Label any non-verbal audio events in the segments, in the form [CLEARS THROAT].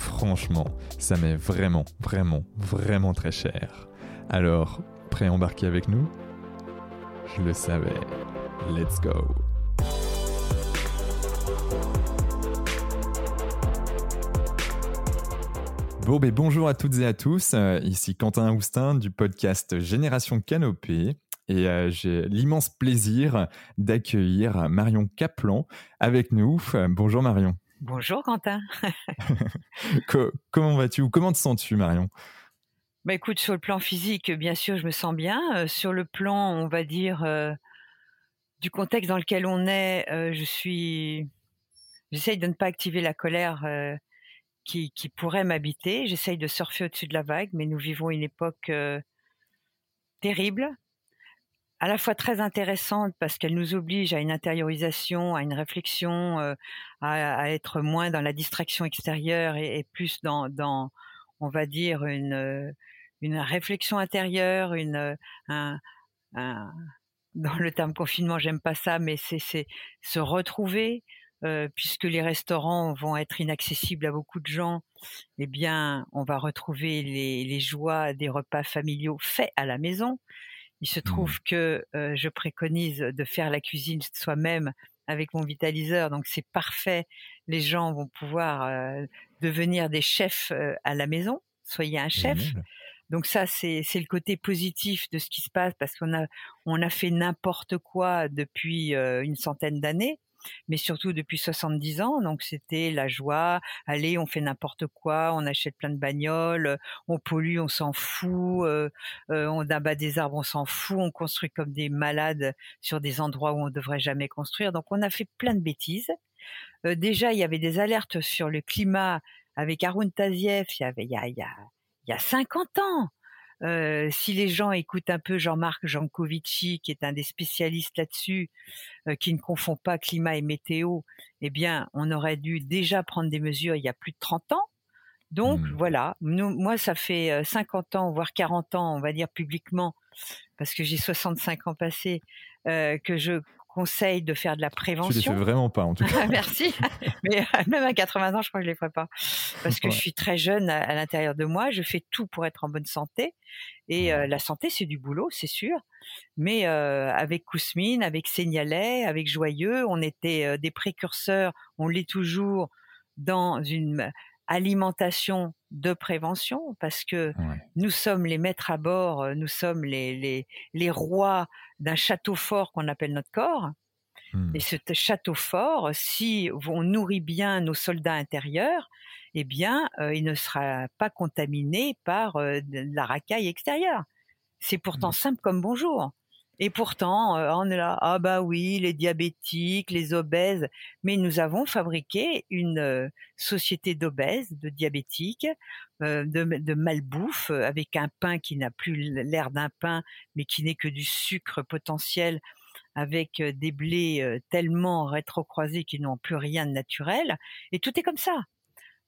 franchement, ça m'est vraiment, vraiment, vraiment très cher. Alors, prêt à embarquer avec nous? Je le savais. Let's go Bon, ben, bonjour à toutes et à tous. Euh, ici Quentin Houstin du podcast Génération Canopée. Et euh, j'ai l'immense plaisir d'accueillir Marion Caplan avec nous. Euh, bonjour Marion. Bonjour Quentin. [LAUGHS] comment vas-tu ou comment te sens-tu Marion? Bah écoute, sur le plan physique, bien sûr, je me sens bien. sur le plan, on va dire, du contexte dans lequel on est, je suis, j'essaye de ne pas activer la colère qui, qui, pourrait m'habiter. J'essaye de surfer au-dessus de la vague, mais nous vivons une époque terrible, à la fois très intéressante parce qu'elle nous oblige à une intériorisation, à une réflexion, à, à, être moins dans la distraction extérieure et, plus dans, on va dire, une une réflexion intérieure, une un, dans le terme confinement, j'aime pas ça, mais c'est se retrouver, euh, puisque les restaurants vont être inaccessibles à beaucoup de gens, eh bien, on va retrouver les joies des repas familiaux faits à la maison. Il se trouve mmh. que euh, je préconise de faire la cuisine soi-même avec mon vitaliseur, donc c'est parfait. Les gens vont pouvoir euh, devenir des chefs euh, à la maison. Soyez un chef. Donc ça, c'est le côté positif de ce qui se passe parce qu'on a on a fait n'importe quoi depuis une centaine d'années, mais surtout depuis 70 ans. Donc c'était la joie. Allez, on fait n'importe quoi, on achète plein de bagnoles, on pollue, on s'en fout, euh, euh, on abat des arbres, on s'en fout, on construit comme des malades sur des endroits où on devrait jamais construire. Donc on a fait plein de bêtises. déjà, il y avait des alertes sur le climat avec Arun Taziev. Il y avait il y a, il y a il y a 50 ans. Euh, si les gens écoutent un peu Jean-Marc Jancovici, qui est un des spécialistes là-dessus, euh, qui ne confond pas climat et météo, eh bien, on aurait dû déjà prendre des mesures il y a plus de 30 ans. Donc mmh. voilà, moi ça fait 50 euh, ans, voire 40 ans, on va dire publiquement, parce que j'ai 65 ans passés, euh, que je conseille de faire de la prévention. Tu les fais vraiment pas, en tout [LAUGHS] cas. Merci. [LAUGHS] Mais euh, même à 80 ans, je crois que je les ferai pas. Parce que je suis très jeune à, l'intérieur de moi. Je fais tout pour être en bonne santé. Et euh, la santé, c'est du boulot, c'est sûr. Mais euh, avec Kousmine, avec Seignalet, avec Joyeux, on était des précurseurs, on l'est toujours dans une alimentation de prévention parce que nous sommes les maîtres à bord, euh, nous sommes les, les, les rois d'un château fort qu'on appelle notre corps. Mmh. Et ce château fort, si on nourrit bien nos soldats intérieurs, eh bien, euh, il ne sera pas contaminé par euh, la racaille extérieure. C'est pourtant mmh. simple comme bonjour. Et pourtant, euh, on est là, ah bah oui, les diabétiques, les obèses, mais nous avons fabriqué une euh, société d'obèses, de diabétiques, euh, de, de malbouffe, avec un pain qui n'a plus l'air d'un pain, mais qui n'est que du sucre potentiel, avec des blés tellement rétrocroisés qu'ils n'ont plus rien de naturel, et tout est comme ça.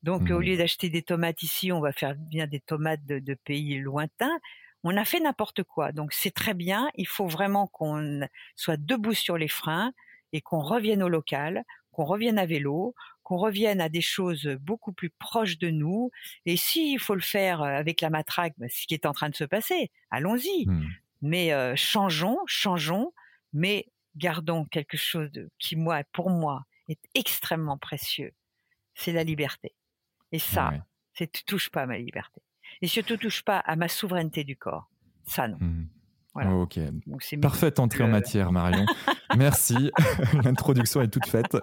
Donc, au mmh. lieu d'acheter des tomates ici, on va faire bien des tomates de pays lointains on a fait n'importe quoi. Donc c'est très bien. Il faut vraiment qu'on soit debout sur les freins et qu'on revienne au local, qu'on revienne à vélo, qu'on revienne à des choses beaucoup plus proches de nous. Et s'il faut le faire avec la matraque, bah, ce qui est en train de se passer, allons-y. Mmh. Mais euh, changeons, changeons, mais gardons quelque chose de, qui, moi, pour moi, est extrêmement précieux. C'est la liberté. Et ça, c'est tu touches pas à ma liberté et surtout touche pas à ma souveraineté du corps. Ça non. Hmm. Voilà. ok. Parfaite entrée en matière, Marion. [LAUGHS] Merci. [LAUGHS] L'introduction est toute faite.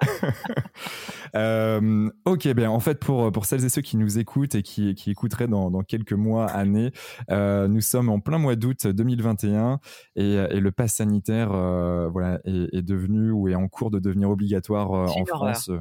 [LAUGHS] euh, ok, bien en fait, pour, pour celles et ceux qui nous écoutent et qui, qui écouteraient dans, dans quelques mois, années, euh, nous sommes en plein mois d'août 2021 et, et le pass sanitaire euh, voilà, est, est, devenu ou est en cours de devenir obligatoire euh, en France.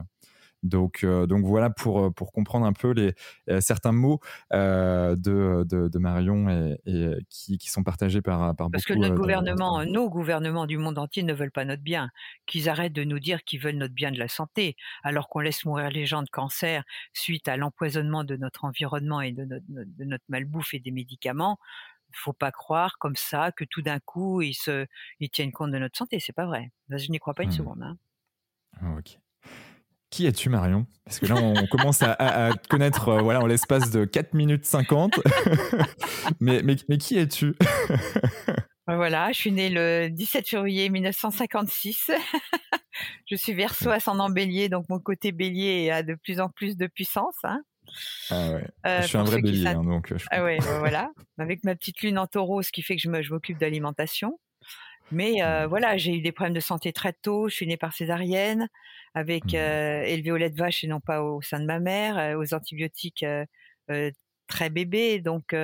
Donc, donc voilà pour, pour comprendre un peu les, certains mots de, de, Marion et, qui, qui, sont partagés par, par Parce beaucoup. Parce que notre gouvernement, nos gouvernements du monde entier ne veulent pas notre bien. Qu'ils arrêtent de nous dire qu'ils veulent notre bien de la santé, alors qu'on laisse mourir les gens de cancer suite à l'empoisonnement de notre environnement et de notre, de notre malbouffe et des médicaments faut pas croire comme ça que tout d'un coup ils se ils tiennent compte de notre santé. C'est pas vrai. Je n'y crois pas une mmh. seconde. Hein. Ah, ok. Qui es-tu, Marion? Parce que là, on commence à, à, te connaître euh, voilà, en l'espace de 4 minutes 50. [LAUGHS] mais, mais, mais, qui es-tu? Voilà, je suis née le 17 février 1956. [LAUGHS] je suis verso ascendant bélier, donc mon côté bélier a de plus en plus de puissance. Hein. Ah ouais. Euh, je suis un vrai bélier, hein, donc. Euh, ah ouais, voilà. Avec ma petite lune en taureau, ce qui fait que je m'occupe d'alimentation. Mais euh, mmh. voilà, j'ai eu des problèmes de santé très tôt. Je suis née par césarienne, avec mmh. élevé au lait de vache et non pas au sein de ma mère, aux antibiotiques très bébé. Donc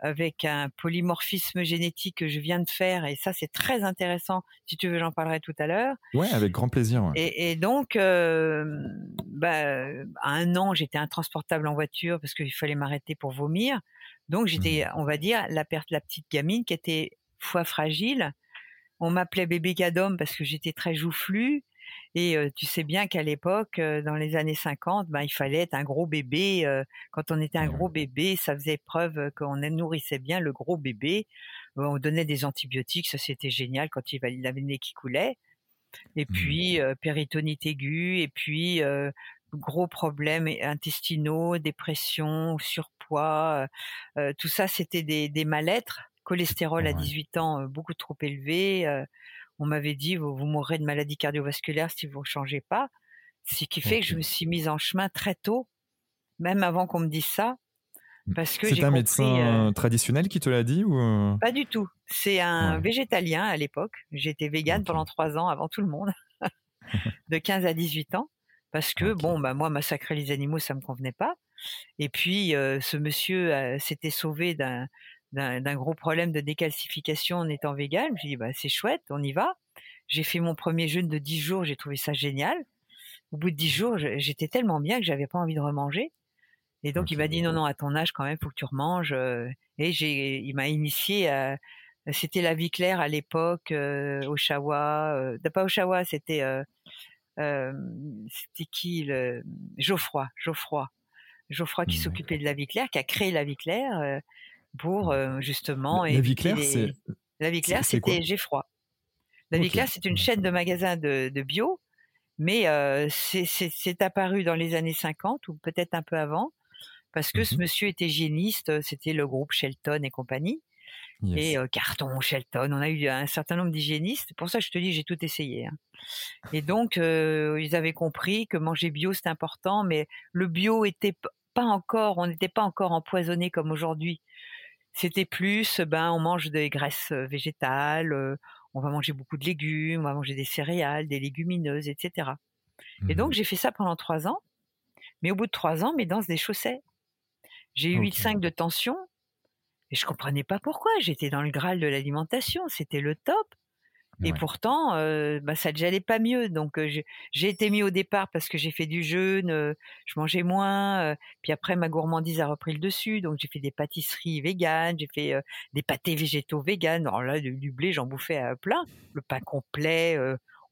avec un polymorphisme génétique que je viens de faire et ça c'est très intéressant. Si tu veux, j'en parlerai tout à l'heure. Ouais, avec grand plaisir. Et, donc, euh, bah, à un an, j'étais intransportable en voiture parce qu'il fallait m'arrêter pour vomir. Donc j'étais, mmh. on va dire, la perte, la petite gamine qui était foie fragile. On m'appelait bébé gadom parce que j'étais très joufflue. Et tu sais bien qu'à l'époque, dans les années 50, ben, il fallait être un gros bébé. quand on était un gros bébé, ça faisait preuve qu'on nourrissait bien le gros bébé. On donnait des antibiotiques, ça c'était génial quand il avait le nez qui coulait. Et mmh. puis péritonite aiguë, et puis gros problèmes intestinaux, dépression, surpoids, tout ça c'était des, des mal-être. Cholestérol à 18 ans beaucoup trop élevé on m'avait dit vous, vous mourrez de maladie cardiovasculaire si vous ne changez pas. Ce qui fait que je me suis mise en chemin très tôt, même avant qu'on me dise ça. Mmh. Parce que c'est un médecin euh, traditionnel qui te l'a dit ou euh? Pas du tout. C'est un végétalien à l'époque. J'étais végane pendant trois ans avant tout le monde, [LAUGHS] de 15 à 18 ans, parce que bon, bah moi massacrer les animaux ça me convenait pas. Et puis euh, ce monsieur s'était sauvé d'un d'un gros problème de décalcification en étant vegan. Je me suis dit, bah, c'est chouette, on y va. J'ai fait mon premier jeûne de 10 jours, j'ai trouvé ça génial. Au bout de 10 jours, j'étais tellement bien que j'avais pas envie de remanger. Et donc, il m'a dit, non, non, à ton âge, quand même, faut que tu remanges. Euh. Et j'ai, il m'a initié à, c'était la vie claire à l'époque, euh, au Shawa, euh, pas au Shawa, c'était, euh, euh, c'était qui, le, Geoffroy, Geoffroy. Geoffroy qui mmh, s'occupait de la vie claire, qui a créé la vie claire pour justement. La, vie claire, c'est. La vie claire, c'était Geffroy. La vie claire, c'est une chaîne de magasins de, de bio, mais c'est apparu dans les années 50 ou peut-être un peu avant, parce que ce mmh monsieur était hygiéniste, c'était le groupe Shelton et compagnie. Et Carton, Shelton, on a eu un certain nombre d'hygiénistes. Pour ça, je te dis, j'ai tout essayé. Hein. Et donc, ils avaient compris que manger bio, c'est important, mais le bio était pas encore, on n'était pas encore empoisonné comme aujourd'hui. C'était plus, ben, on mange des graisses végétales, on va manger beaucoup de légumes, on va manger des céréales, des légumineuses, etc. Et donc, mmh j'ai fait ça pendant trois ans. Mais au bout de trois ans, mes dents se déchaussaient. J'ai eu 8,5 de tension. Et je comprenais pas pourquoi. J'étais dans le graal de l'alimentation. C'était le top. Et pourtant, euh, bah, ça n'allait pas mieux. Donc, euh, j'ai été mis au départ parce que j'ai fait du jeûne, euh, je mangeais moins. puis après, ma gourmandise a repris le dessus. Donc, j'ai fait des pâtisseries véganes, j'ai fait des pâtés végétaux véganes. Alors là, du, blé, j'en bouffais à plein. Le pain complet,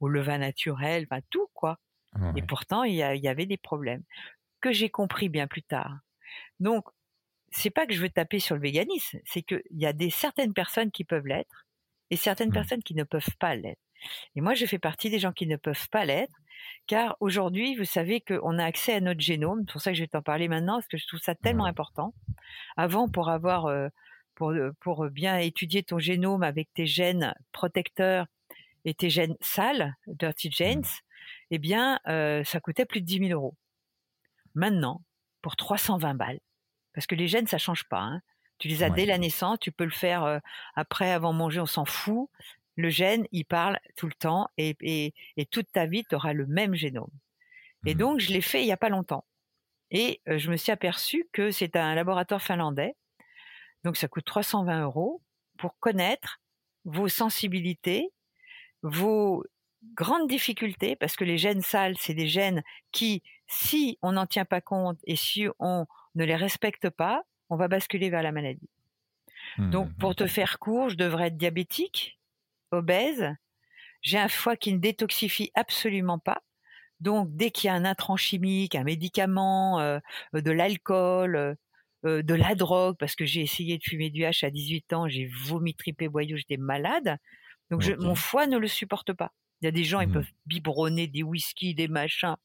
au levain naturel, bah, tout, quoi. Et pourtant, il y, y, avait des problèmes que j'ai compris bien plus tard. Donc, c'est pas que je veux taper sur le véganisme, c'est qu'il y a des certaines personnes qui peuvent l'être et certaines mmh. personnes qui ne peuvent pas l'être. Et moi, je fais partie des gens qui ne peuvent pas l'être, car aujourd'hui, vous savez qu'on a accès à notre génome. C'est pour ça que je vais t'en parler maintenant, parce que je trouve ça tellement important. Avant, pour avoir, euh, pour, euh, pour bien étudier ton génome avec tes gènes protecteurs et tes gènes sales, dirty genes, mmh. eh bien, euh, ça coûtait plus de 10 000 euros. Maintenant, pour 320 balles, parce que les gènes, ça change pas. Hein, tu les as dès la naissance, tu peux le faire après, avant manger, on s'en fout. Le gène, il parle tout le temps et, et, toute ta vie, tu auras le même génome. Et mmh donc, je l'ai fait il n'y a pas longtemps. Et je me suis aperçu que c'est un laboratoire finlandais. Donc, ça coûte 320 euros pour connaître vos sensibilités, vos grande difficulté parce que les gènes sales, c'est des gènes qui, si on n'en tient pas compte et si on ne les respecte pas, on va basculer vers la maladie. Mmh, Donc, pour te faire court, je devrais être diabétique, obèse. J'ai un foie qui ne détoxifie absolument pas. Donc, dès qu'il y a un intrant chimique, un médicament, euh, de l'alcool, euh, euh, de la drogue, parce que j'ai essayé de fumer du H à 18 ans, j'ai vomi, tripé, boyau, j'étais malade. Donc, je, mon foie ne le supporte pas. Il y a des gens, ils mmh. peuvent biberonner des whisky, des machins,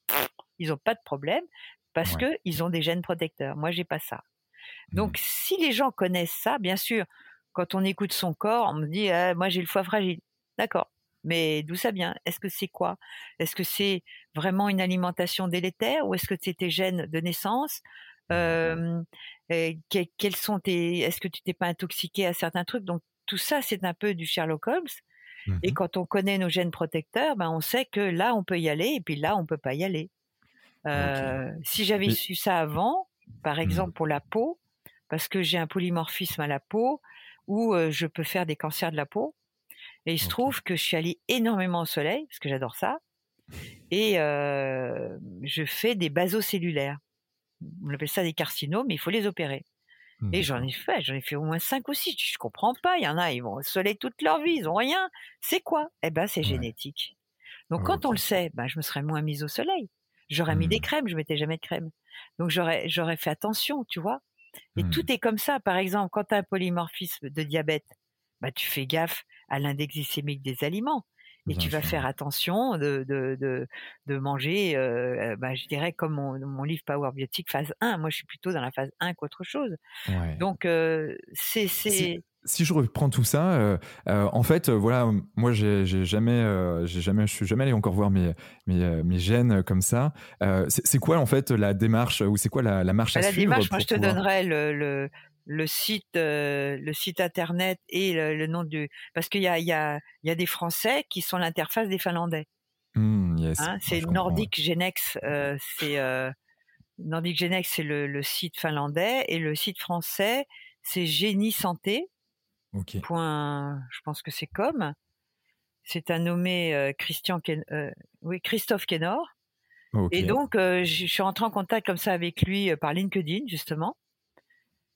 ils n'ont pas de problème parce que ils ont des gènes protecteurs. Moi, j'ai pas ça. Donc, mmh. si les gens connaissent ça, bien sûr, quand on écoute son corps, on me dit, «Ah, moi, j'ai le foie fragile. D'accord. Mais d'où ça vient? Est-ce que c'est quoi? Est-ce que c'est vraiment une alimentation délétère ou est-ce que c'est tes gènes de naissance? Euh, Quels sont tes Est-ce que tu t'es pas intoxiqué à certains trucs? Donc tout ça, c'est un peu du Sherlock Holmes. Et mmh quand on connaît nos gènes protecteurs, ben on sait que là on peut y aller et puis là on peut pas y aller. Euh, Si j'avais su ça avant, par mmh exemple pour la peau, parce que j'ai un polymorphisme à la peau où je peux faire des cancers de la peau. Et il se trouve que je suis allée énormément au soleil, parce que j'adore ça, et euh, je fais des basocellulaires. On appelle ça des carcinomes, mais il faut les opérer. Et j'en ai fait, j'en ai fait au moins cinq ou six. Je comprends pas. Il y en a, ils vont au soleil toute leur vie, ils ont rien. C'est quoi? Eh ben, c'est génétique. Donc, quand on le sait, ben, je me serais moins mise au soleil. J'aurais mis des mmh. crèmes, je mettais jamais de crème. Donc, j'aurais, j'aurais fait attention, tu vois. Et tout mmh. est comme ça. Par exemple, quand tu as un polymorphisme de diabète, bah, tu fais gaffe à l'index glycémique des aliments. Et tu vas faire attention de, de, de, de manger, euh, bah, je dirais, comme mon, mon, livre Power Biotique phase 1. Moi, je suis plutôt dans la phase 1 qu'autre chose. Donc, euh, c'est si je reprends tout ça, euh, euh, en fait, euh, voilà, moi, j'ai jamais, j'ai jamais, je suis jamais allé encore voir mes mes, mes gènes comme ça. c'est quoi en fait la démarche ou c'est quoi la, la marche à bah, suivre La démarche, moi, je te donnerai le, le, le site, le site internet et le, nom du, parce qu'il y a il y a il y a des Français qui sont l'interface des Finlandais. Mmh, yes. Hein, c'est Nordic Genex, c'est Nordic Genex, c'est le, le site finlandais et le site français, c'est Génie Santé. Point, je pense que c'est comme. C'est un nommé euh, Christian euh, oui, Christophe Kenor. Et donc, euh, je suis rentré en contact comme ça avec lui par LinkedIn, justement.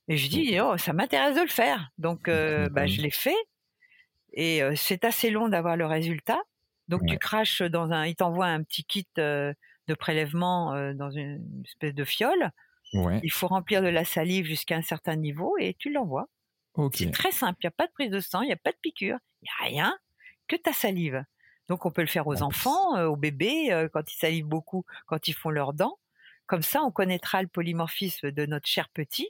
Et je dis, oh, ça m'intéresse de le faire. Donc, [LAUGHS] bah, je l'ai fait. Et c'est assez long d'avoir le résultat. Donc, tu craches dans un, il t'envoie un petit kit de prélèvement dans une espèce de fiole. Il faut remplir de la salive jusqu'à un certain niveau et tu l'envoies. C'est très simple. Il n'y a pas de prise de sang, il n'y a pas de piqûre, il n'y a rien que ta salive. Donc on peut le faire aux enfants, euh, aux bébés, euh, quand ils salivent beaucoup, quand ils font leurs dents. Comme ça, on connaîtra le polymorphisme de notre cher petit,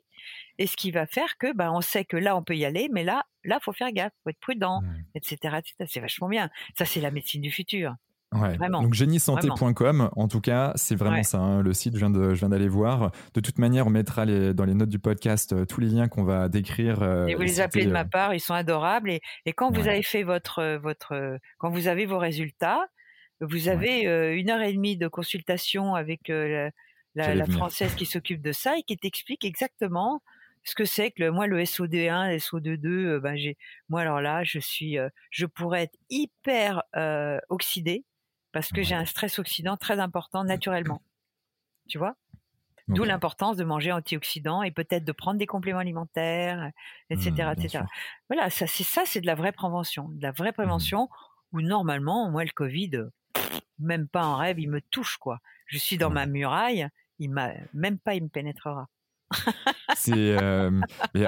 et ce qui va faire que, ben, on sait que là, on peut y aller, mais là, là, faut faire gaffe, faut être prudent, etc., mmh. etc. C'est vachement bien. Ça, c'est la médecine du futur. Ouais. Donc géniesanté.com, en tout cas, c'est vraiment ça. Hein, le site, je viens d'aller voir. De toute manière, on mettra les, dans les notes du podcast euh, tous les liens qu'on va décrire. Euh, et vous les appelez de ma euh, part, ils sont adorables. Et, et quand vous avez fait votre, votre, quand vous avez vos résultats, vous avez une heure et demie de consultation avec la, la, française qui s'occupe de ça et qui t'explique exactement ce que c'est que le, moi le SOD1, le SO22, ben j'ai, moi alors là, je suis, je pourrais être hyper oxydée parce que j'ai un stress oxydant très important naturellement. Tu vois? D'où l'importance de manger antioxydants et peut-être de prendre des compléments alimentaires, etc., mmh, etc. Voilà, ça c'est ça, c'est de la vraie prévention, de la vraie mmh. prévention où normalement, moi le Covid, même pas en rêve, il me touche quoi. Je suis dans ma muraille, il m'a même pas, il me pénétrera c'est euh,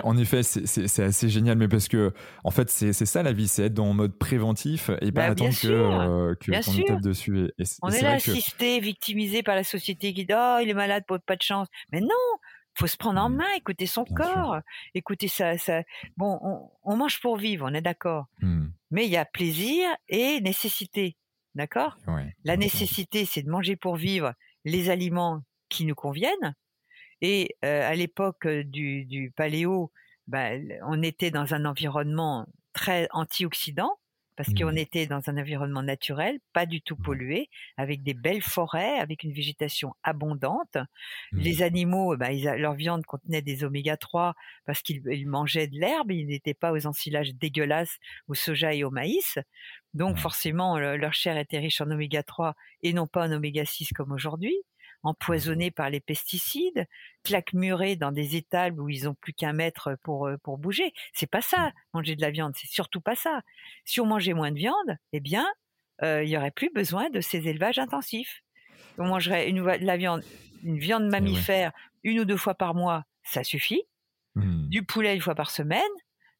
en effet c'est assez génial mais parce que en fait c'est ça la vie c'est être dans mode préventif et pas bah, attendre que euh, qu'on tape dessus. On est, là assisté victimisé par la société qui dit oh il est malade pas de chance. Mais non faut se prendre en mmh. main écouter son corps écouter ça ça bon on, mange pour vivre on est d'accord. Mmh. mais il y a plaisir et nécessité d'accord? La nécessité c'est de manger pour vivre les aliments qui nous conviennent et à l'époque du, du, paléo, bah, on était dans un environnement très antioxydant parce qu'on Mmh. était dans un environnement naturel, pas du tout pollué, avec des belles forêts, avec une végétation abondante. Mmh. Les animaux, bah, ils leur viande contenait des oméga 3 parce qu'ils ils mangeaient de l'herbe, ils n'étaient pas aux ensilages dégueulasses au soja et au maïs. Donc Ouais. forcément, le- leur chair était riche en oméga 3 et non pas en oméga 6 comme aujourd'hui, empoisonnés par les pesticides, claquemurés dans des étables où ils ont plus qu'un mètre pour, euh, pour bouger. C'est pas ça, manger de la viande, c'est surtout pas ça. Si on mangeait moins de viande, eh bien, euh, il y aurait plus besoin de ces élevages intensifs. On mangerait une, la viande, une viande ouais. mammifère une ou deux fois par mois, ça suffit. Mmh. Du poulet une fois par semaine,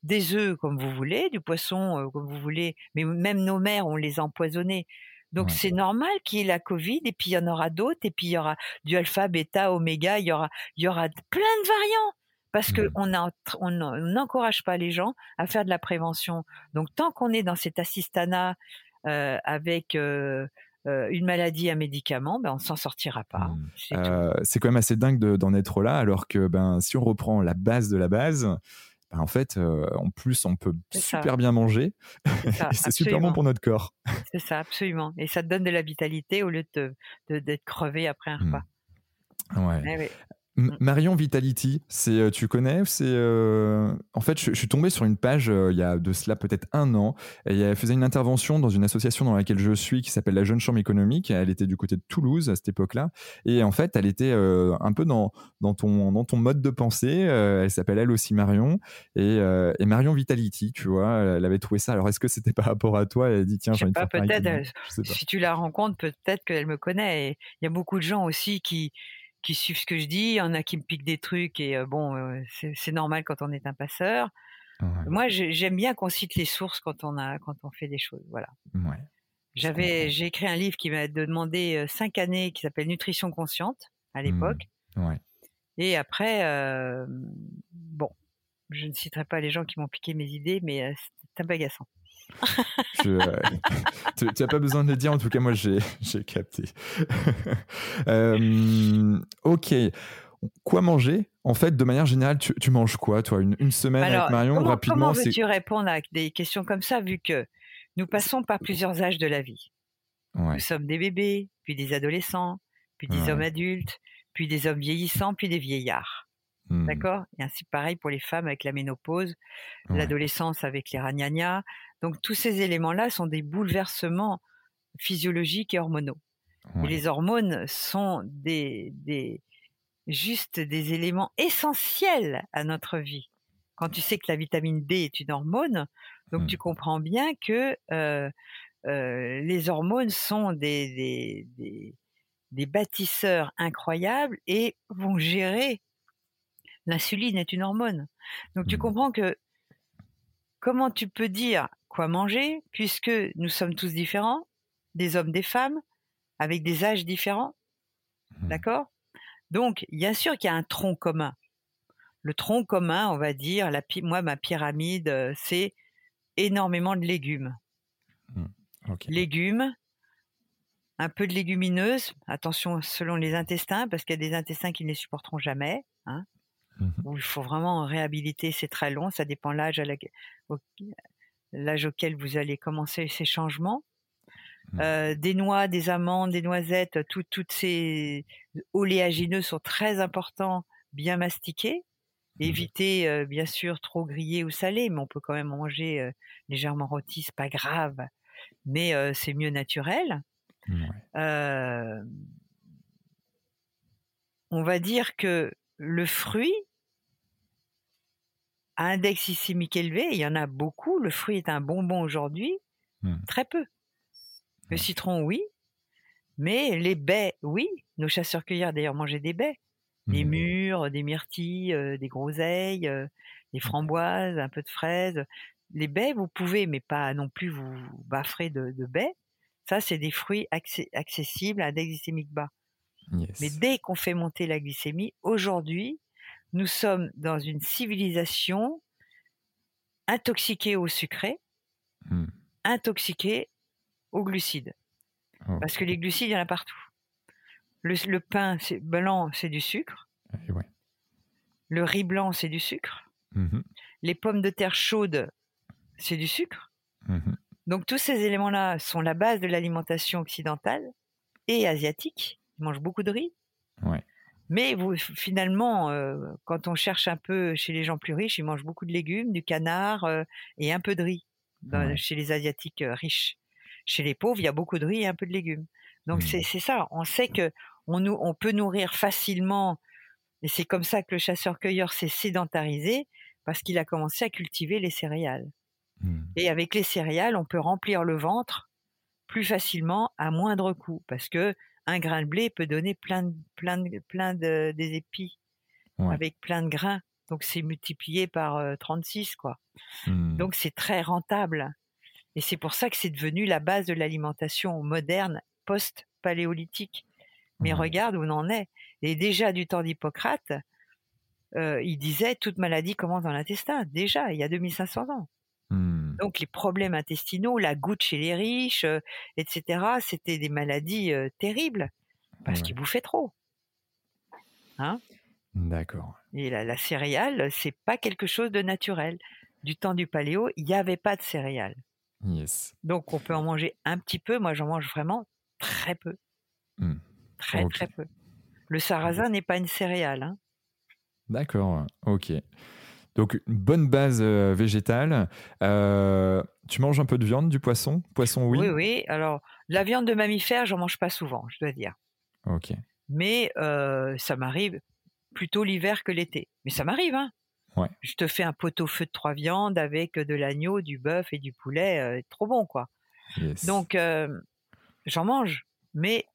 des œufs comme vous voulez, du poisson euh, comme vous voulez, mais même nos mères, on les a empoisonnés. Donc Ouais. c'est normal qu'il y ait la Covid, et puis il y en aura d'autres, et puis il y aura du alpha, bêta, oméga, il y aura, il y aura plein de variants. Parce que Mmh. on a- n'encourage pas les gens à faire de la prévention. Donc tant qu'on est dans cet assistanat euh, avec euh, euh, une maladie, un médicament, ben on s'en sortira pas. Mmh. C'est. Euh, quand même assez dingue de- d'en être là, alors que ben, si on reprend la base de la base, ben, en fait, euh, en plus, on peut ça. super bien manger C'est [LAUGHS] super bon pour notre corps. C'est ça, absolument. Et ça te donne de la vitalité au lieu de d'être crevé après un repas. Ouais. Eh oui. M- Marion Vitality, c'est euh, tu connais C'est euh, en fait, je, je suis tombé sur une page euh, il y a de cela peut-être un an. Et elle faisait une intervention dans une association dans laquelle je suis qui s'appelle la Jeune Chambre économique. Elle était du côté de Toulouse à cette époque-là. Et en fait, elle était euh, un peu dans, dans ton dans ton mode de pensée. Elle s'appelle elle aussi Marion et, et Marion Vitality, tu vois. Elle avait trouvé ça. Alors est-ce que c'était par rapport à toi? Elle a dit tiens, Je sais pas, peut-être, si tu la rencontres, peut-être qu'elle me connaît. Il y a beaucoup de gens aussi qui, qui suivent ce que je dis. Il y en a qui me piquent des trucs et euh, bon, euh, c'est normal quand on est un passeur. Ouais. Moi, j'ai- j'aime bien qu'on cite les sources quand on a, quand on fait des choses. Voilà. Ouais. J'avais, j'ai écrit un livre qui m'a demandé cinq années, qui s'appelle Nutrition consciente à l'époque. Ouais. Et après, euh, bon, je ne citerai pas les gens qui m'ont piqué mes idées, mais c'est un peu agaçant. Je, euh, [LAUGHS] tu n'as pas besoin de le dire, en tout cas, moi, j'ai [LAUGHS] capté. [LAUGHS] Euh, ok. Quoi manger En fait, de manière générale, tu, tu manges quoi, toi? Une, une semaine Alors, avec Marion comment, Rapidement, comment veux-tu répondre à des questions comme ça, vu que nous passons par plusieurs âges de la vie? Ouais. Nous sommes des bébés, puis des adolescents, puis des Ouais. hommes adultes, puis des hommes vieillissants, puis des vieillards. Hmm, D'accord? Et ainsi pareil pour les femmes avec la ménopause, ouais. l'adolescence avec les ragnagnas. Donc tous ces éléments-là sont des bouleversements physiologiques et hormonaux. Et les hormones sont des, des, juste des éléments essentiels à notre vie. Quand tu sais que la vitamine D est une hormone, donc Mm. tu comprends bien que euh, euh, les hormones sont des, des, des, des bâtisseurs incroyables et vont gérer. L'insuline est une hormone. Donc tu Mm. comprends que comment tu peux dire quoi manger puisque nous sommes tous différents, des hommes, des femmes, avec des âges différents. Mm. D'accord? Donc, bien sûr qu'il y a un tronc commun. Le tronc commun, on va dire, la, moi, ma pyramide, euh, c'est énormément de légumes. Ok. Légumes, un peu de légumineuses, attention selon les intestins, parce qu'il y a des intestins qui ne les supporteront jamais. Hein, où il faut vraiment réhabiliter, c'est très long, ça dépend l'âge l'âge auquel vous allez commencer ces changements. Mhm. Euh, des noix, des amandes, des noisettes, tout- toutes ces oléagineux sont très importants, bien mastiqués. Mhm. Éviter, euh, bien sûr, trop grillé ou salé, mais on peut quand même manger euh, légèrement rôti, c'est pas grave, mais euh, c'est mieux naturel. Ouais. Euh, on va dire que le fruit à index glycémique élevé, il y en a beaucoup. Le fruit est un bonbon aujourd'hui, Hmm. très peu. Le Ouais. citron, oui, mais les baies, oui. Nos chasseurs-cueilleurs d'ailleurs mangeaient des baies, des Mhm. mûres, des myrtilles, euh, des groseilles, euh, des framboises, un peu de fraises. Les baies, vous pouvez, mais pas non plus vous baffrer de, de baies. Ça, c'est des fruits accessibles à index glycémique bas. Yes. Mais dès qu'on fait monter la glycémie, aujourd'hui, nous sommes dans une civilisation intoxiquée au sucré, Hmm. intoxiquée aux glucides. Ok. Parce que les glucides, il y en a partout. Le, le pain blanc, c'est du sucre. Ouais. Le riz blanc, c'est du sucre. Mhm. Les pommes de terre chaudes, c'est du sucre. Mhm. Donc tous ces éléments-là sont la base de l'alimentation occidentale et asiatique. Ils mangent beaucoup de riz. Ouais. Mais vous, finalement, euh, quand on cherche un peu chez les gens plus riches, ils mangent beaucoup de légumes, du canard euh, et un peu de riz. Dans- Ouais. Chez les asiatiques euh, riches. Chez les pauvres, il y a beaucoup de riz et un peu de légumes. Donc Mm. c'est ça. On sait que on, nous, on peut nourrir facilement. Et c'est comme ça que le chasseur-cueilleur s'est sédentarisé parce qu'il a commencé à cultiver les céréales. Hmm. Et avec les céréales, on peut remplir le ventre plus facilement à moindre coût parce que un grain de blé peut donner plein de, plein de, plein de, des épis Ouais. avec plein de grains. Donc c'est multiplié par euh, 36 quoi. Hmm. Donc c'est très rentable. Et c'est pour ça que c'est devenu la base de l'alimentation moderne post-paléolithique. Mais regarde où on en est. Et déjà du temps d'Hippocrate, euh, il disait toute maladie commence dans l'intestin. Déjà, il y a 2500 ans. Donc les problèmes intestinaux, la goutte chez les riches, euh, etc., c'était des maladies euh, terribles parce Ouais. qu'ils bouffaient trop. D'accord. Et la, la céréale, c'est pas quelque chose de naturel. Du temps du paléo, il n'y avait pas de céréales. Yes. Donc on peut en manger un petit peu. Moi, j'en mange vraiment très peu. Hmm. Très, très peu. Le sarrasin n'est pas une céréale. hein. D'accord. Ok. Donc, une bonne base euh, végétale. Euh, tu manges un peu de viande, du poisson? Poisson, oui. oui, oui. Alors, la viande de mammifère, j'en mange pas souvent, je dois dire. Ok. Mais euh, ça m'arrive plutôt l'hiver que l'été. Mais ça m'arrive, hein. Ouais. Je te fais un pot-au-feu de trois viandes avec de l'agneau, du bœuf et du poulet, trop bon, quoi. Yes. Donc, j'en mange, mais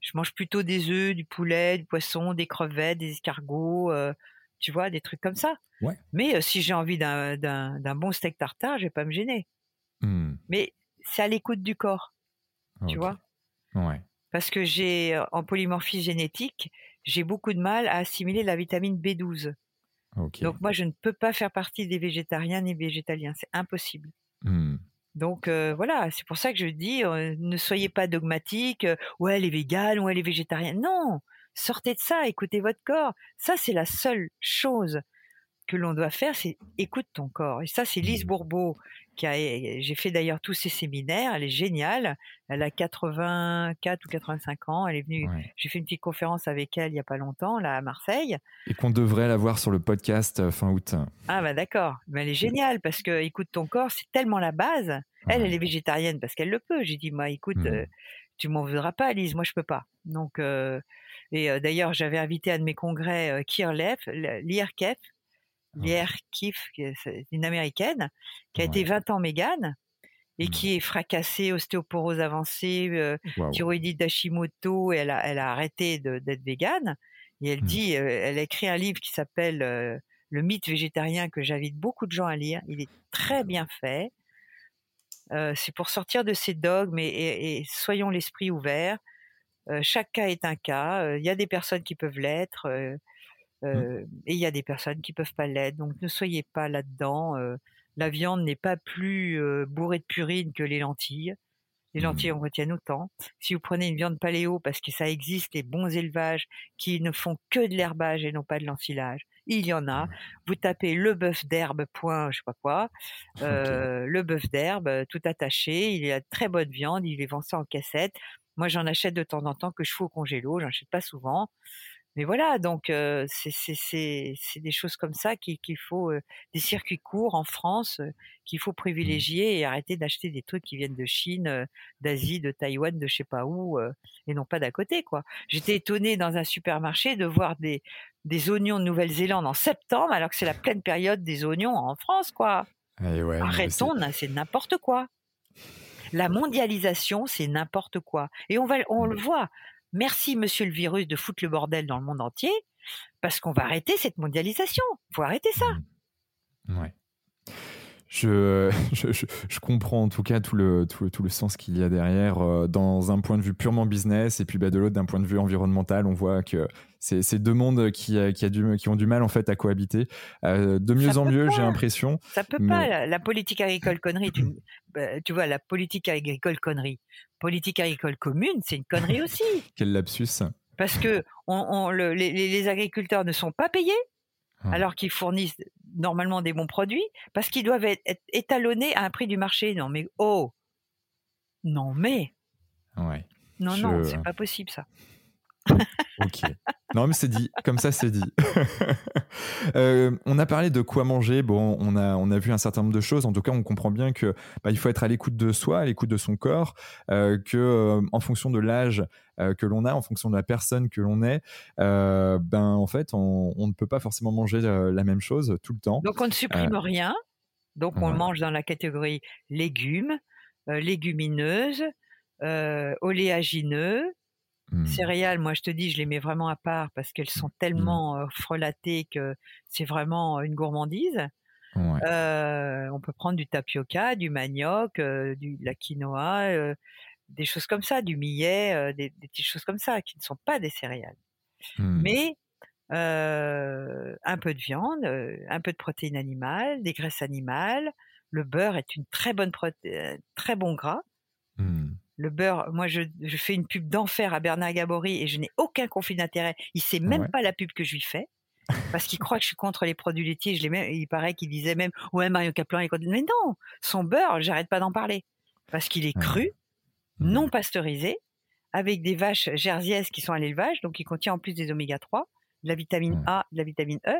je mange plutôt des œufs, du poulet, du poisson, des crevettes, des escargots, euh, tu vois, des trucs comme ça. Ouais. Mais euh, si j'ai envie d'un bon steak tartare, je vais pas me gêner. Hmm. Mais c'est à l'écoute du corps, tu vois. Ouais. Parce que j'ai, euh, en polymorphisme génétique, j'ai beaucoup de mal à assimiler la vitamine B12. Ok. Donc moi, je ne peux pas faire partie des végétariens ni végétaliens. C'est impossible. Hmm. Donc euh, voilà, c'est pour ça que je dis, euh, ne soyez pas dogmatiques. euh, ouais, elle est végane, ouais, elle est végétarienne. Non, sortez de ça, écoutez votre corps. Ça, c'est la seule chose que l'on doit faire, c'est écoute ton corps. Et ça, c'est Lise Bourbeau qui a. J'ai fait d'ailleurs tous ses séminaires. Elle est géniale. Elle a 84 ou 85 ans. Elle est venue. Ouais. J'ai fait une petite conférence avec elle il y a pas longtemps, là à Marseille. Et qu'on devrait la voir sur le podcast euh, fin août. Ah bah d'accord. Mais elle est géniale parce que écoute ton corps, c'est tellement la base. Elle, Ouais. elle est végétarienne parce qu'elle le peut. J'ai dit, moi, écoute, Mhm. euh, tu m'en voudras pas, Lise, moi je peux pas. Donc, euh, et euh, d'ailleurs, j'avais invité à un de mes congrès euh, Kirlef, l'IRKEF, l'IRKIF, une américaine, qui a été Ouais. 20 ans mégane et Mhm. qui est fracassée, ostéoporose avancée, euh, Waouh. thyroïdite d'Hashimoto, et elle a, elle a arrêté d'être végane. Et elle dit, euh, elle a écrit un livre qui s'appelle euh, Le mythe végétarien que j'invite beaucoup de gens à lire. Il est très bien fait. Euh, c'est pour sortir de ces dogmes et, et- et soyons l'esprit ouvert. Chaque cas est un cas. Il y a des personnes qui peuvent l'être euh, euh, et il y a des personnes qui peuvent pas l'être. Donc ne soyez pas là-dedans. Euh, la viande n'est pas plus euh, bourrée de purine que les lentilles. Les Mhm. lentilles en retiennent autant. Si vous prenez une viande paléo, parce que ça existe, les bons élevages qui ne font que de l'herbage et non pas de l'ensilage, il y en a. Mhm. Vous tapez le bœuf d'herbe, point, je sais pas quoi, euh, le bœuf d'herbe, euh, tout attaché. Il y a de très bonne viande. Il vend ça en cassette. Moi, j'en achète de temps en temps que je fous au congélo. J'en achète pas souvent. Mais voilà, donc euh, c'est des choses comme ça qu'il faut, euh, des circuits courts en France euh, qu'il faut privilégier et arrêter d'acheter des trucs qui viennent de Chine, d'Asie, de Taïwan, de je sais pas où, et non pas d'à côté quoi. J'étais étonnée dans un supermarché de voir des des oignons de Nouvelle-Zélande en septembre alors que c'est la pleine période des oignons en France quoi. Eh ouais, Arrêtons, c'est n'importe quoi. La mondialisation, c'est n'importe quoi. Et on va, on le voit. Merci, monsieur le virus, de foutre le bordel dans le monde entier, parce qu'on va arrêter cette mondialisation. Faut arrêter ça. c'est- Ouais. Je, [LAUGHS] je, je- je comprends en tout cas tout le, tout, le- tout le sens qu'il y a derrière euh, dans un point de vue purement business et puis bah, de l'autre d'un point de vue environnemental on voit que c'est deux mondes qui, euh, qui, a du, qui ont du mal en fait à cohabiter Euh, de mieux Ça en mieux j'ai l'impression Ça peut Mais- pas. La, la politique agricole connerie, tu, [COUGHS] bah, tu vois, la politique agricole connerie. Politique agricole commune, c'est une connerie aussi. [LAUGHS] quel lapsus Parce que on, on- le- les, agriculteurs ne sont pas payés Ouais. alors qu'ils fournissent normalement des bons produits parce qu'ils doivent être, être étalonnés à un prix du marché. Non mais oh, Non, mais. Ouais. Non, non, c'est pas possible ça. Ok. Non, mais c'est dit. Comme ça, c'est dit. [LAUGHS] Euh, on a parlé de quoi manger. Bon, on a, on a vu un certain nombre de choses. En tout cas, on comprend bien que bah, il faut être à l'écoute de soi, à l'écoute de son corps, euh, que euh, en fonction de l'âge que l'on a, en fonction de la personne que l'on est, ben en fait, on, ne peut pas forcément manger la même chose tout le temps. Donc, on ne supprime rien. Donc, on mange dans la catégorie légumes, légumineuses, oléagineux, Mmh. Céréales, moi je te dis, je les mets vraiment à part parce qu'elles sont mmh. tellement frelatées que c'est vraiment une gourmandise. on peut prendre du tapioca, du manioc, du, de la quinoa, des choses comme ça, du millet, des, petites choses comme ça qui ne sont pas des céréales. Mmh. Mais un peu de viande, un peu de protéines animales, des graisses animales. Le beurre est une très bonne très bon gras le beurre, moi je, fais une pub d'enfer à Bernard Gabory et je n'ai aucun conflit d'intérêt. Il sait même pas la pub que je lui fais parce qu'il croit que je suis contre les produits laitiers. Je même, il paraît qu'il disait même ouais Mario Caplan est contre. Mais non, son beurre, j'arrête pas d'en parler parce qu'il est cru, mmh. non pasteurisé, avec des vaches jersiaises qui sont à l'élevage, donc il contient en plus des oméga 3, de la vitamine A, de la vitamine E.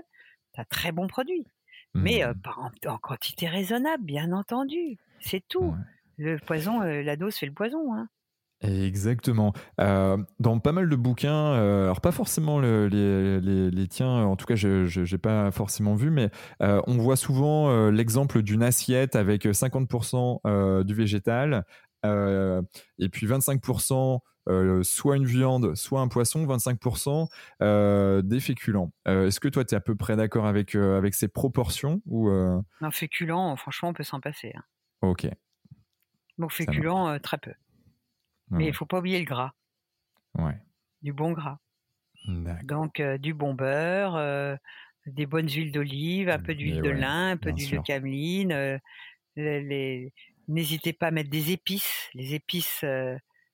C'est un très bon produit, mais euh, mmh. en, quantité raisonnable, bien entendu. C'est tout le poison, euh, la dose fait le poison. Hein. Exactement. Euh, dans pas mal de bouquins, euh, alors pas forcément les, tiens, en tout cas je n'ai pas forcément vu, mais on voit souvent l'exemple d'une assiette avec 50% du végétal et puis 25% soit une viande, soit un poisson, 25% des féculents. Est-ce que toi tu es à peu près d'accord avec, avec ces proportions ou Un féculent, franchement on peut s'en passer. Hein. Ok. Donc féculents, très peu. Mais il ne faut pas oublier le gras. Ouais. Du bon gras. Donc du bon beurre, des bonnes huiles d'olive, un peu d'huile de lin, un peu d'huile de cameline. Les... N'hésitez pas à mettre des épices. Les épices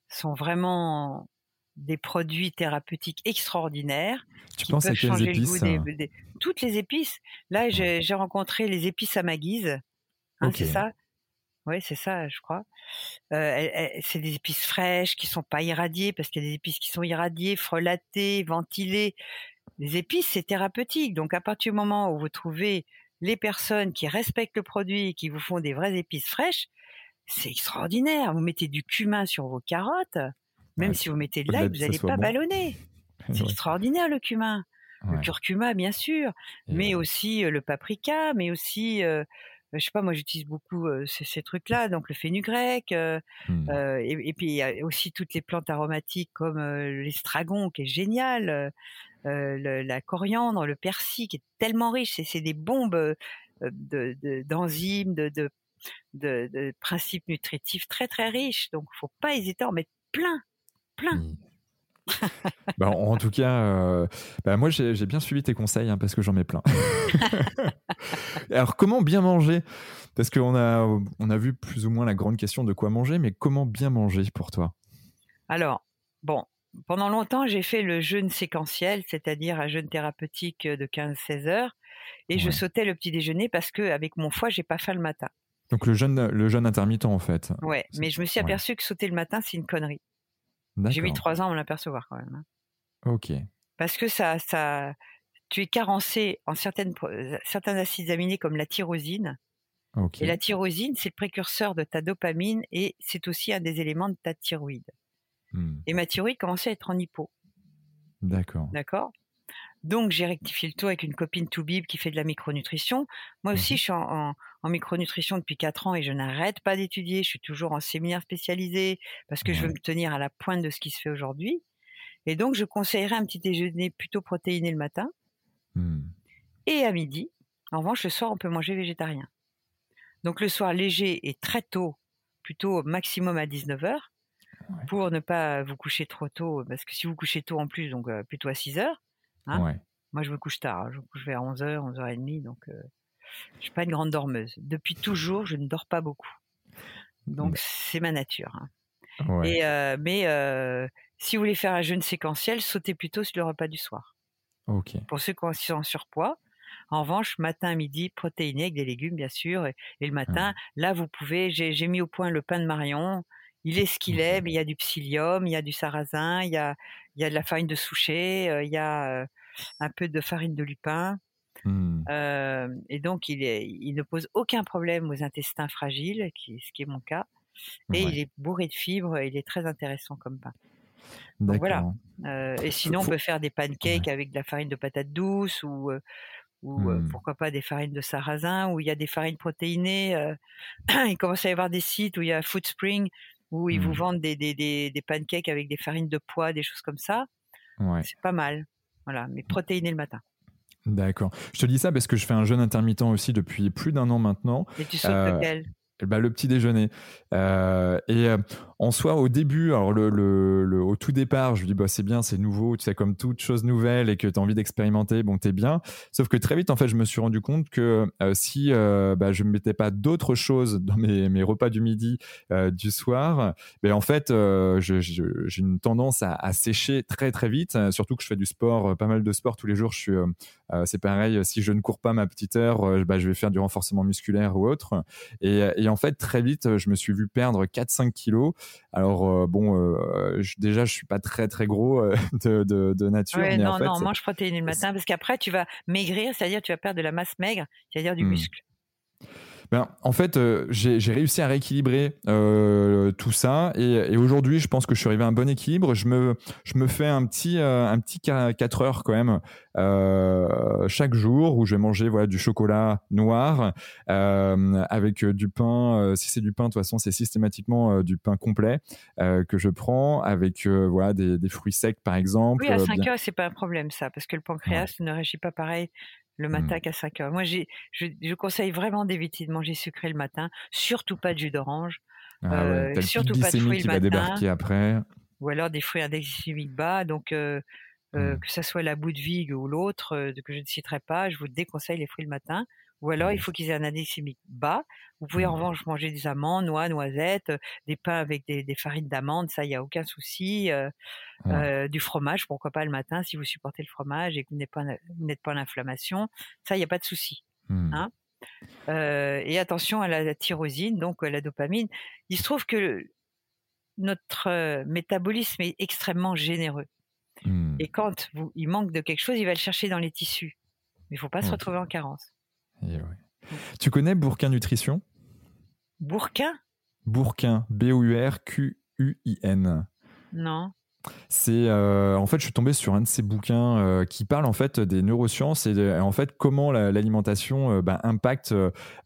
sont vraiment des produits thérapeutiques extraordinaires tu qui penses peuvent changer le goût des, toutes les épices. Là, j'ai rencontré les épices à ma guise. Hein, C'est ça? Oui, c'est ça, je crois. c'est des épices fraîches qui sont pas irradiées parce qu'il y a des épices qui sont irradiées, frelatées, ventilées. Les épices, c'est thérapeutique. Donc, à partir du moment où vous trouvez les personnes qui respectent le produit et qui vous font des vraies épices fraîches, c'est extraordinaire. Vous mettez du cumin sur vos carottes, même si vous mettez de l'ail, vous n'allez pas ballonner. [LAUGHS] C'est extraordinaire le cumin. Le curcuma, bien sûr, mais aussi le paprika, mais aussi je sais pas, moi j'utilise beaucoup ces, trucs-là, donc le fenugrec, mmh. et, puis il y a aussi toutes les plantes aromatiques comme l'estragon qui est génial, la coriandre, le persil qui est tellement riche, c'est des bombes d'enzymes, de, de, de, principes nutritifs très très riches, donc faut pas hésiter à en mettre plein, plein. Mmh. [LAUGHS] bah, en tout cas, euh, bah, moi j'ai bien suivi tes conseils hein, parce que j'en mets plein. [LAUGHS] Alors comment bien manger? Parce qu'on a, on a vu plus ou moins la grande question de quoi manger, mais comment bien manger pour toi? Alors, bon, pendant longtemps j'ai fait le jeûne séquentiel, c'est-à-dire un jeûne thérapeutique de 15-16 heures, et je sautais le petit déjeuner parce que avec mon foie j'ai pas faim le matin. Donc le jeûne, le jeûne intermittent en fait. Ouais, mais je me suis aperçu que sauter le matin c'est une connerie. J'ai mis trois ans à l'apercevoir quand même. Hein. Ok. Parce que ça, ça, tu es carencé en certaines, certains acides aminés comme la tyrosine. Et la tyrosine, c'est le précurseur de ta dopamine et c'est aussi un des éléments de ta thyroïde. Hmm. Et ma thyroïde commençait à être en hypo. D'accord. D'accord? Donc j'ai rectifié le tout avec une copine Toubib qui fait de la micronutrition. Moi aussi, mhm. je suis en, micronutrition depuis 4 ans et je n'arrête pas d'étudier. Je suis toujours en séminaire spécialisé parce que je veux me tenir à la pointe de ce qui se fait aujourd'hui. Et donc je conseillerais un petit déjeuner plutôt protéiné le matin hmm. et à midi. En revanche, le soir, on peut manger végétarien. Donc le soir léger et très tôt, plutôt maximum à 19h, pour ne pas vous coucher trop tôt, parce que si vous couchez tôt en plus, donc euh, plutôt à 6 heures, Hein Moi, je me couche tard. Hein. Je me couche vers 11h, 11h30. Donc, je je suis pas une grande dormeuse. Depuis toujours, je ne dors pas beaucoup. Donc, c'est ma nature. Hein. Et, mais si vous voulez faire un jeûne séquentiel, sautez plutôt sur le repas du soir. Pour ceux qui sont en surpoids, en revanche, matin, midi, protéiné avec des légumes, bien sûr. Et, le matin, là, vous pouvez. J'ai mis au point le pain de Marion, il est ce qu'il est, mais il y a du psyllium, il y a du sarrasin, il y a, il y a de la farine de souchet, il y a un peu de farine de lupin. Mmh. et donc, il, est, il ne pose aucun problème aux intestins fragiles, qui, ce qui est mon cas. Et il est bourré de fibres, il est très intéressant comme pain. Donc voilà. et sinon, on peut faire des pancakes avec de la farine de patate douce ou, ou mmh. pourquoi pas des farines de sarrasin, où il y a des farines protéinées. [CLEARS THROAT] il commence à y avoir des sites où il y a Food Spring, où ils vous mmh. vendent des, des, des, des, pancakes avec des farines de pois, des choses comme ça. C'est pas mal. Voilà, mais protéiné le matin. D'accord. Je te dis ça parce que je fais un jeûne intermittent aussi depuis plus d'un an maintenant. Et tu sautes euh, lequel? Bah, le petit déjeuner. Euh, et euh, en soi, au début, alors le, le, au tout départ, je dis bah c'est bien, c'est nouveau, tu sais comme toute chose nouvelle et que tu as envie d'expérimenter, bon t'es bien. Sauf que très vite, en fait, je me suis rendu compte que euh, si bah, je ne mettais pas d'autres choses dans mes, mes, repas du midi, du soir, ben en fait, j'ai une tendance à, sécher très très vite. Surtout que je fais du sport, pas mal de sport tous les jours. Je suis, c'est pareil. Si je ne cours pas ma petite heure, bah, je vais faire du renforcement musculaire ou autre. Et en fait, très vite, je me suis vu perdre 4-5 kilos. Alors, euh, bon, euh, déjà, je suis pas très, très gros euh, [LAUGHS] de, de, nature. mais non, en fait, non, mange protéines le matin parce qu'après, tu vas maigrir, c'est-à-dire tu vas perdre de la masse maigre, c'est-à-dire du hmm. muscle. Ben, en fait, euh, j'ai réussi à rééquilibrer euh, tout ça et, aujourd'hui, je pense que je suis arrivé à un bon équilibre. Je me, je me fais un petit, euh, un petit 4 heures quand même chaque jour où je vais manger voilà, du chocolat noir avec du pain. si c'est du pain, de toute façon, c'est systématiquement du pain complet que je prends avec voilà, des, des, fruits secs par exemple. Oui, à 5 heures, c'est pas un problème ça parce que le pancréas ne réagit pas pareil le matin mmh. qu'à 5 heures. Moi, je, je, conseille vraiment d'éviter de manger sucré le matin, surtout pas de jus d'orange, ah euh, surtout pas de fruits le matin. débarquer après. Ou alors des fruits indeximiques bas. Donc, euh, euh, mmh. que ce soit la bout de vigue ou l'autre, que je ne citerai pas, je vous déconseille les fruits le matin. Ou alors, il faut qu'ils aient un indice chimique bas. Vous pouvez en revanche manger des amandes, noix, noisettes, des pains avec des, farines d'amandes, ça, il n'y a aucun souci. du fromage, pourquoi pas le matin, si vous supportez le fromage et que vous n'êtes pas, pas en inflammation, ça, il n'y a pas de souci. Mmh. Hein et attention à la, tyrosine, donc la dopamine. Il se trouve que notre métabolisme est extrêmement généreux. Mmh. Et quand vous, il manque de quelque chose, il va le chercher dans les tissus. Mais il ne faut pas se retrouver en carence. Tu connais Bourquin Nutrition? Bourquin? Bourquin, B-O-U-R-Q-U-I-N. Non. C'est euh, en fait, je suis tombé sur un de ces bouquins euh, qui parle en fait des neurosciences et, en fait comment l'alimentation euh, bah, impacte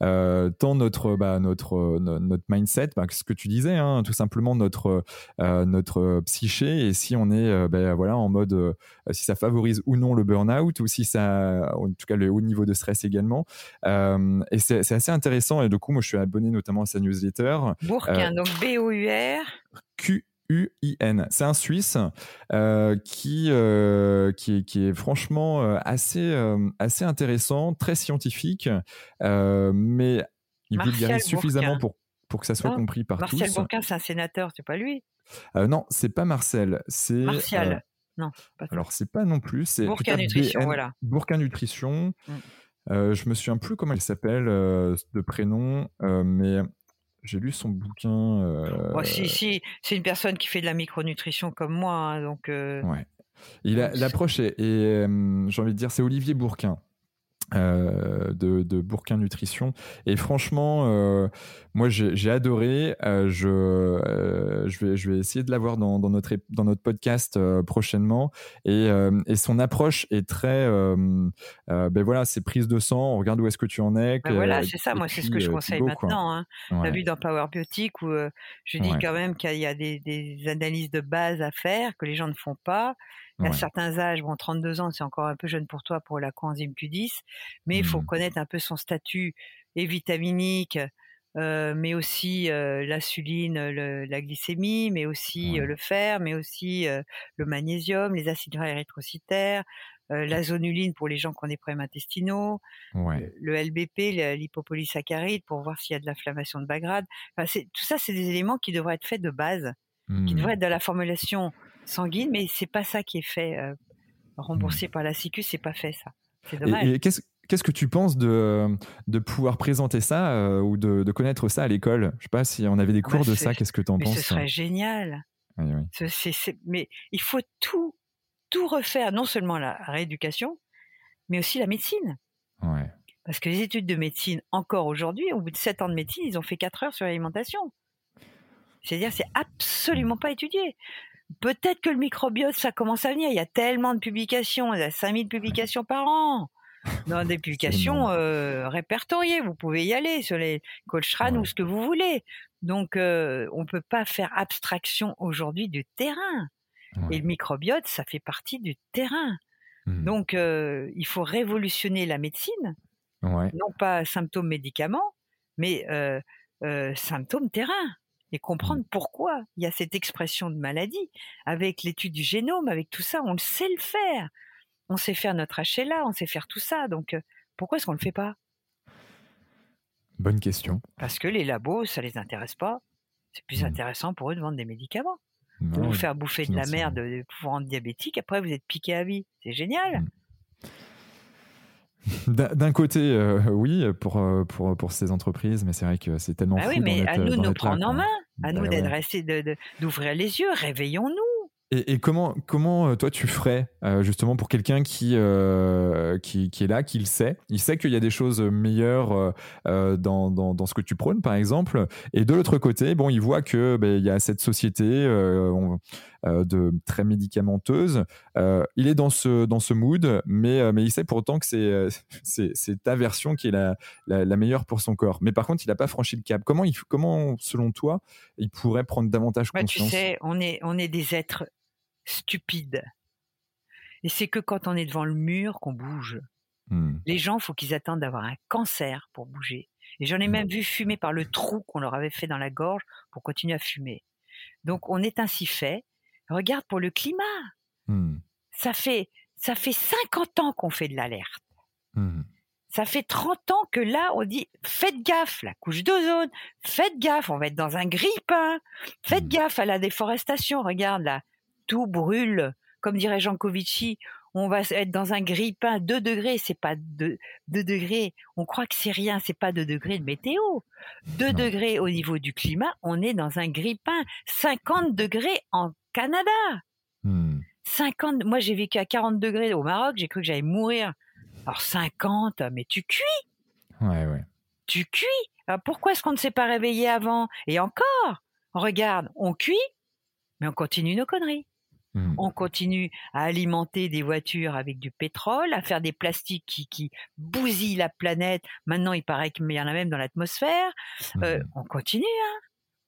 tant notre bah, notre notre mindset, bah, ce que tu disais, hein, tout simplement notre notre psyché et si on est bah, voilà en mode si ça favorise ou non le burn-out ou si ça en tout cas le haut niveau de stress également. et c'est assez intéressant et du coup moi je suis abonné notamment à sa newsletter. Bourquin donc B O U R Q U-I-N. C'est un Suisse euh, qui, euh, qui, qui, est franchement euh, assez, assez intéressant, très scientifique, mais il vulgarise suffisamment pour, pour que ça soit compris par tous. Martial Bourquin, c'est un sénateur, c'est pas lui? Non, c'est pas Marcel. C'est, Martial. non, pas Alors, c'est pas non plus. C'est Bourquin Nutrition, voilà. Bourquin Nutrition. Mm. je me souviens plus comment il s'appelle de prénom, mais j'ai lu son bouquin. Euh... Oh, si, si, c'est une personne qui fait de la micronutrition comme moi, hein, donc. Euh... Ouais. L'approche est, j'ai envie de dire, c'est Olivier Bourquin. Euh, de, de, Bourquin Nutrition. Et franchement, euh, moi j'ai adoré. Euh, je, je, vais, je vais essayer de l'avoir dans, dans, notre, dans notre podcast prochainement. Et, et, son approche est très. ben voilà, c'est prise de sang, on regarde où est-ce que tu en es. Ben voilà, c'est ça, moi c'est ce que je conseille maintenant. Hein. On a vu dans Power Biotic où je dis quand même qu'il y a des, des analyses de base à faire que les gens ne font pas à certains âges, bon, 32 ans, c'est encore un peu jeune pour toi pour la coenzyme Q10, mais il faut mmh. connaître un peu son statut et vitaminique, euh, mais aussi euh, l'insuline, la glycémie, mais aussi euh, le fer, mais aussi le magnésium, les acides gras érythrocytaires, la zonuline pour les gens qui ont des problèmes intestinaux, le LBP, l'hypopolysaccharide pour voir s'il y a de l'inflammation de bas grade. Enfin, tout ça, c'est des éléments qui devraient être faits de base, qui devraient mmh. être dans la formulation sanguine, mais c'est pas ça qui est fait. Euh, remboursé mmh. par la Sécu, c'est pas fait ça. C'est dommage. Et, qu'est-ce qu'est-ce que tu penses de, de pouvoir présenter ça ou de, connaître ça à l'école? Je sais pas si on avait des ah cours bah, de ça, qu'est-ce que tu en penses Ce serait génial. mais il faut tout, tout refaire, non seulement la rééducation, mais aussi la médecine. Parce que les études de médecine, encore aujourd'hui, au bout de 7 ans de médecine, ils ont fait 4 heures sur l'alimentation. C'est-à-dire, c'est absolument pas étudié. Peut-être que le microbiote, ça commence à venir. Il y a tellement de publications, il y a 5000 publications par an. Dans des publications euh, répertoriées, vous pouvez y aller sur les Coltrane ou ce que vous voulez. Donc, euh, on ne peut pas faire abstraction aujourd'hui du terrain. Et le microbiote, ça fait partie du terrain. Mmh. Donc, euh, il faut révolutionner la médecine, non pas symptômes médicaments, mais symptômes terrain et comprendre mmh. pourquoi il y a cette expression de maladie. Avec l'étude du génome, avec tout ça, on le sait le faire. On sait faire notre HLA, on sait faire tout ça. Donc, euh, pourquoi est-ce qu'on ne le fait pas? Bonne question. Parce que les labos, ça les intéresse pas. C'est plus mmh. intéressant pour eux de vendre des médicaments. pour vous faire bouffer de la merde, de vous rendre diabétique, après vous êtes piqué à vie. C'est génial. Mmh. [LAUGHS] D'un côté, euh, oui, pour, euh, pour, pour ces entreprises, mais c'est vrai que c'est tellement. Bah oui, mais à nous de nous prendre en main, à nous bah d'être d'ouvrir les yeux, réveillons-nous. Et, comment, comment euh, toi tu ferais euh, justement pour quelqu'un qui, euh, qui, qui, est là, qui le sait, il sait qu'il y a des choses meilleures dans, dans, dans, ce que tu prônes par exemple, et de l'autre côté, bon, il voit que ben, il y a cette société de très médicamenteuse, il est dans ce, dans ce mood, mais, mais il sait pourtant que [LAUGHS] c'est, c'est, ta version qui est la, la, meilleure pour son corps. Mais par contre, il n'a pas franchi le cap. Comment, il, comment selon toi, il pourrait prendre davantage conscience Tu sais, on est, on est des êtres stupide. Et c'est que quand on est devant le mur qu'on bouge. Hmm. Les gens, faut qu'ils attendent d'avoir un cancer pour bouger. Et j'en ai hmm. même vu fumer par le trou qu'on leur avait fait dans la gorge pour continuer à fumer. Donc on est ainsi fait. Regarde pour le climat. Hmm. Ça fait ça fait 50 ans qu'on fait de l'alerte. Ça fait 30 ans que là, on dit faites gaffe, la couche d'ozone, faites gaffe, on va être dans un grippin, faites gaffe à la déforestation. Regarde là, tout brûle. Comme dirait Jean Covici, on va être dans un grippin 2 degrés, c'est pas 2, degrés. On croit que c'est rien, c'est pas 2 degrés de météo. 2 degrés au niveau du climat, on est dans un grippin 50 degrés en Canada. 50, hmm. moi j'ai vécu à 40 degrés au Maroc, j'ai cru que j'allais mourir. Alors 50, mais tu cuis. Ouais, ouais. Tu cuis. Alors pourquoi est-ce qu'on ne s'est pas réveillé avant? Et encore, regarde, on cuit, mais on continue nos conneries. Mmh. On continue à alimenter des voitures avec du pétrole, à faire des plastiques qui, qui bousillent la planète. Maintenant, il paraît qu'il y en a même dans l'atmosphère. Euh, mmh. on continue. Hein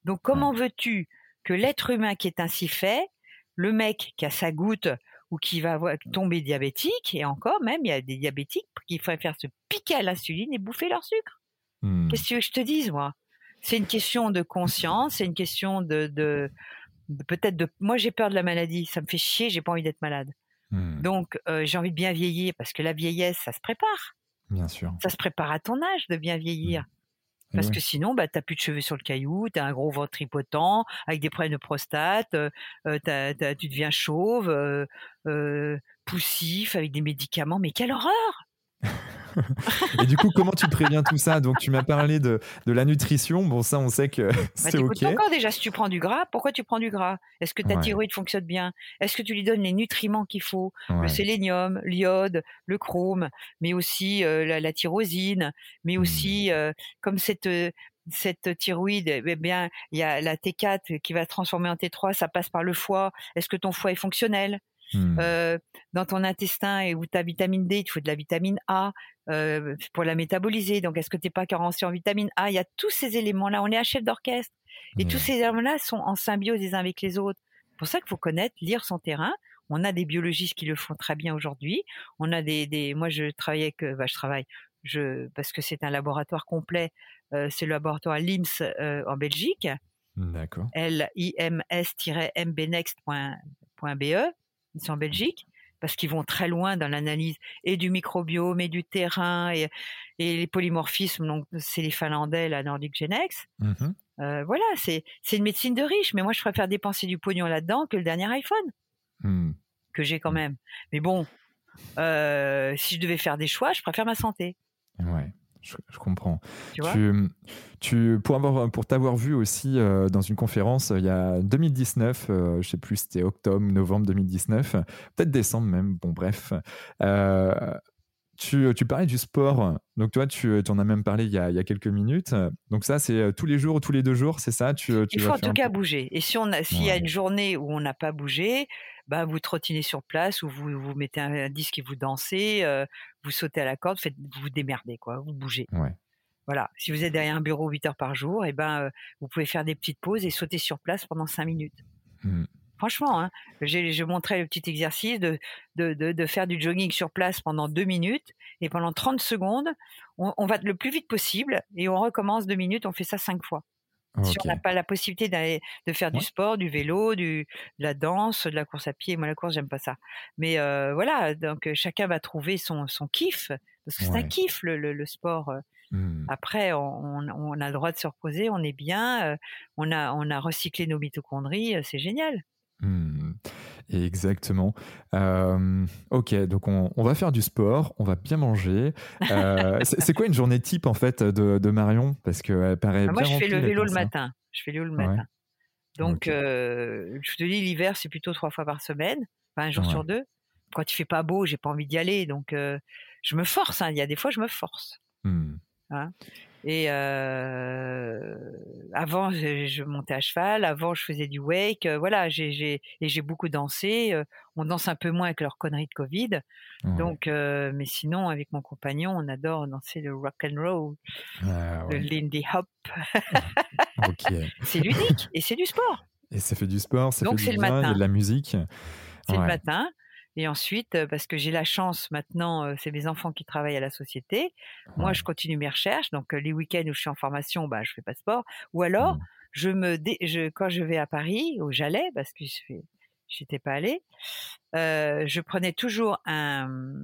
Donc, comment veux-tu que l'être humain qui est ainsi fait, le mec qui a sa goutte ou qui va tomber diabétique, et encore même, il y a des diabétiques qui faire se piquer à l'insuline et bouffer leur sucre. Mmh. Qu'est-ce que tu veux que je te dise, moi? C'est une question de conscience, c'est une question de, de peut-être de moi j'ai peur de la maladie ça me fait chier j'ai pas envie d'être malade hmm. donc euh, j'ai envie de bien vieillir parce que la vieillesse ça se prépare bien sûr ça se prépare à ton âge de bien vieillir hmm. Parce que sinon bah t'as plus de cheveux sur le caillou t'as un gros ventre tripotant avec des problèmes de prostate euh, euh, tu deviens chauve poussif avec des médicaments. Mais quelle horreur et du coup, comment tu préviens tout ça? Donc, tu m'as parlé de, de, la nutrition. Bon, ça, on sait que bah, c'est OK. encore déjà, si tu prends du gras, pourquoi tu prends du gras? Est-ce que ta thyroïde fonctionne bien? Est-ce que tu lui donnes les nutriments qu'il faut? Le sélénium, l'iode, le chrome, mais aussi euh, la, tyrosine, mais mmh. aussi, euh, comme cette euh, cette thyroïde, eh bien, il y a la T4 qui va transformer en T3, ça passe par le foie. Est-ce que ton foie est fonctionnel? Mmh. Euh, dans ton intestin et où ta vitamine D, il te faut de la vitamine A euh, pour la métaboliser. Donc, est-ce que tu n'es pas carencé en vitamine A? Il y a tous ces éléments-là. On est un chef d'orchestre. Et tous ces éléments-là sont en symbiose les uns avec les autres. C'est pour ça qu'il faut connaître, lire son terrain. On a des biologistes qui le font très bien aujourd'hui. On a des, des, moi je travaille avec, bah, je travaille, je parce que c'est un laboratoire complet. Euh, c'est le laboratoire LIMS en Belgique. D'accord. L-I-M-S-mbnext.be ils sont en Belgique, parce qu'ils vont très loin dans l'analyse et du microbiome et du terrain et, et les polymorphismes. Donc, c'est les Finlandais, la Nordic Genex. Mmh euh, voilà, c'est une médecine de riche, mais moi je préfère dépenser du pognon là-dedans que le dernier iPhone mmh. que j'ai quand mmh. même. Mais bon, si je devais faire des choix, je préfère ma santé. Ouais. Je, comprends. Tu, pour avoir, pour t'avoir vu aussi dans une conférence il y a 2019, je sais plus, c'était octobre, novembre 2019, peut-être décembre même. Bon, bref, tu, tu, parlais du sport. Donc, toi, tu, en as même parlé il y a, il y a quelques minutes. Donc, ça, c'est euh, tous les jours ou tous les deux jours, c'est ça? Tu, Il faut en tout cas bouger. Et si on s'il y a une journée où on n'a pas bougé, bah, vous trottinez sur place ou vous, vous mettez un, disque et vous dansez, euh, vous sautez à la corde, faites, vous vous démerdez, quoi. Vous bougez. Voilà. Si vous êtes derrière un bureau 8 heures par jour, et eh ben, euh, vous pouvez faire des petites pauses et sauter sur place pendant 5 minutes. Mmh. Franchement, hein, je montrais le petit exercice de, de, faire du jogging sur place pendant deux minutes et pendant 30 secondes, on, va le plus vite possible et on recommence deux minutes, on fait ça cinq fois. Si on n'a pas la possibilité d'aller de faire du sport, du vélo, du, de la danse, de la course à pied, moi la course j'aime pas ça. Mais euh, voilà, donc euh, chacun va trouver son, son kiff parce que c'est un kiff le, le, sport. Euh. Mmh. Après, on, on, a le droit de se reposer, on est bien, on a on a recyclé nos mitochondries, c'est génial. Mmh. Exactement. ok, donc on, va faire du sport, on va bien manger. Euh, [LAUGHS] c'est quoi une journée type en fait de, Marion? Parce qu'elle paraît. Ah, moi, je fais le vélo le matin. Je fais le vélo le matin. Donc, euh, je te dis, l'hiver, c'est plutôt trois fois par semaine, enfin, un jour sur deux. Quand il fait pas beau, j'ai pas envie d'y aller, donc euh, je me force. Hein. Il y a des fois, je me force. Mmh. Hein. Et euh, avant, je, montais à cheval. Avant, je faisais du wake. Euh, voilà, j'ai et j'ai beaucoup dansé. Euh, on danse un peu moins avec leur connerie de Covid. Donc, mais sinon, avec mon compagnon, on adore danser le rock and roll, ah, le Lindy Hop. [LAUGHS] [LAUGHS] c'est ludique et c'est du sport. Et ça fait du sport, ça Donc, fait du bien, il y a de la musique. C'est le matin. Et ensuite, parce que j'ai la chance maintenant, c'est mes enfants qui travaillent à la société. Moi, je continue mes recherches. Donc, les week-ends où je suis en formation, bah, je fais pas de sport. Ou alors, mmh. je me, je, quand je vais à Paris, où j'allais, parce que je n'étais pas allée, je prenais toujours un,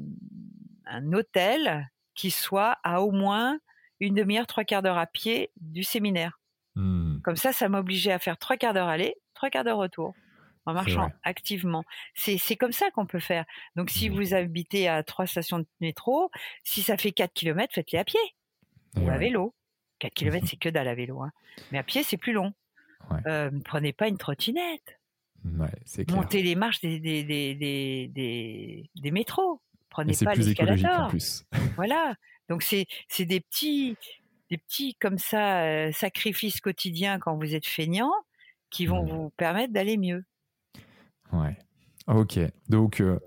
un hôtel qui soit à au moins une demi-heure, trois quarts d'heure à pied du séminaire. Mmh. Comme ça, ça m'obligeait à faire trois quarts d'heure aller, trois quarts d'heure retour en marchant activement. C'est comme ça qu'on peut faire. Donc, si mmh. vous habitez à trois stations de métro, si ça fait 4 km, faites-les à pied ou à vélo. 4 km, c'est que dalle à vélo. Hein. Mais à pied, c'est plus long. Euh, ne prenez pas une trottinette. Montez les marches des, des, des, des, des métros. Prenez pas l'escalator. [LAUGHS] voilà. Donc, c'est des petits, des petits, comme ça, euh, sacrifices quotidiens quand vous êtes feignant qui vont mmh. vous permettre d'aller mieux. Ouais. Ok. Donc, euh,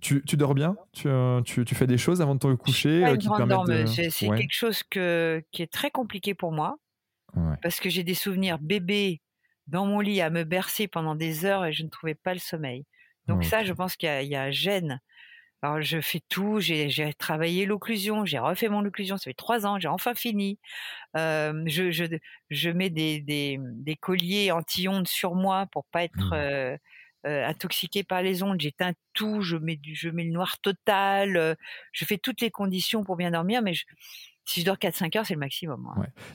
tu, tu, dors bien? Tu, euh, tu, tu, fais des choses avant de te coucher euh, qui de... C'est quelque chose que, qui est très compliqué pour moi. Parce que j'ai des souvenirs bébé dans mon lit à me bercer pendant des heures et je ne trouvais pas le sommeil. Donc ça, je pense qu'il y, a un gêne. Alors je fais tout, j'ai travaillé l'occlusion, j'ai refait mon occlusion, ça fait trois ans, j'ai enfin fini. je, je, je, mets des, des, des colliers anti-ondes sur moi pour pas être... Mmh. Euh, intoxiqué par les ondes, j'éteins tout, je mets du, je le noir total, euh, je fais toutes les conditions pour bien dormir, mais je, si je dors 4-5 heures, c'est le maximum.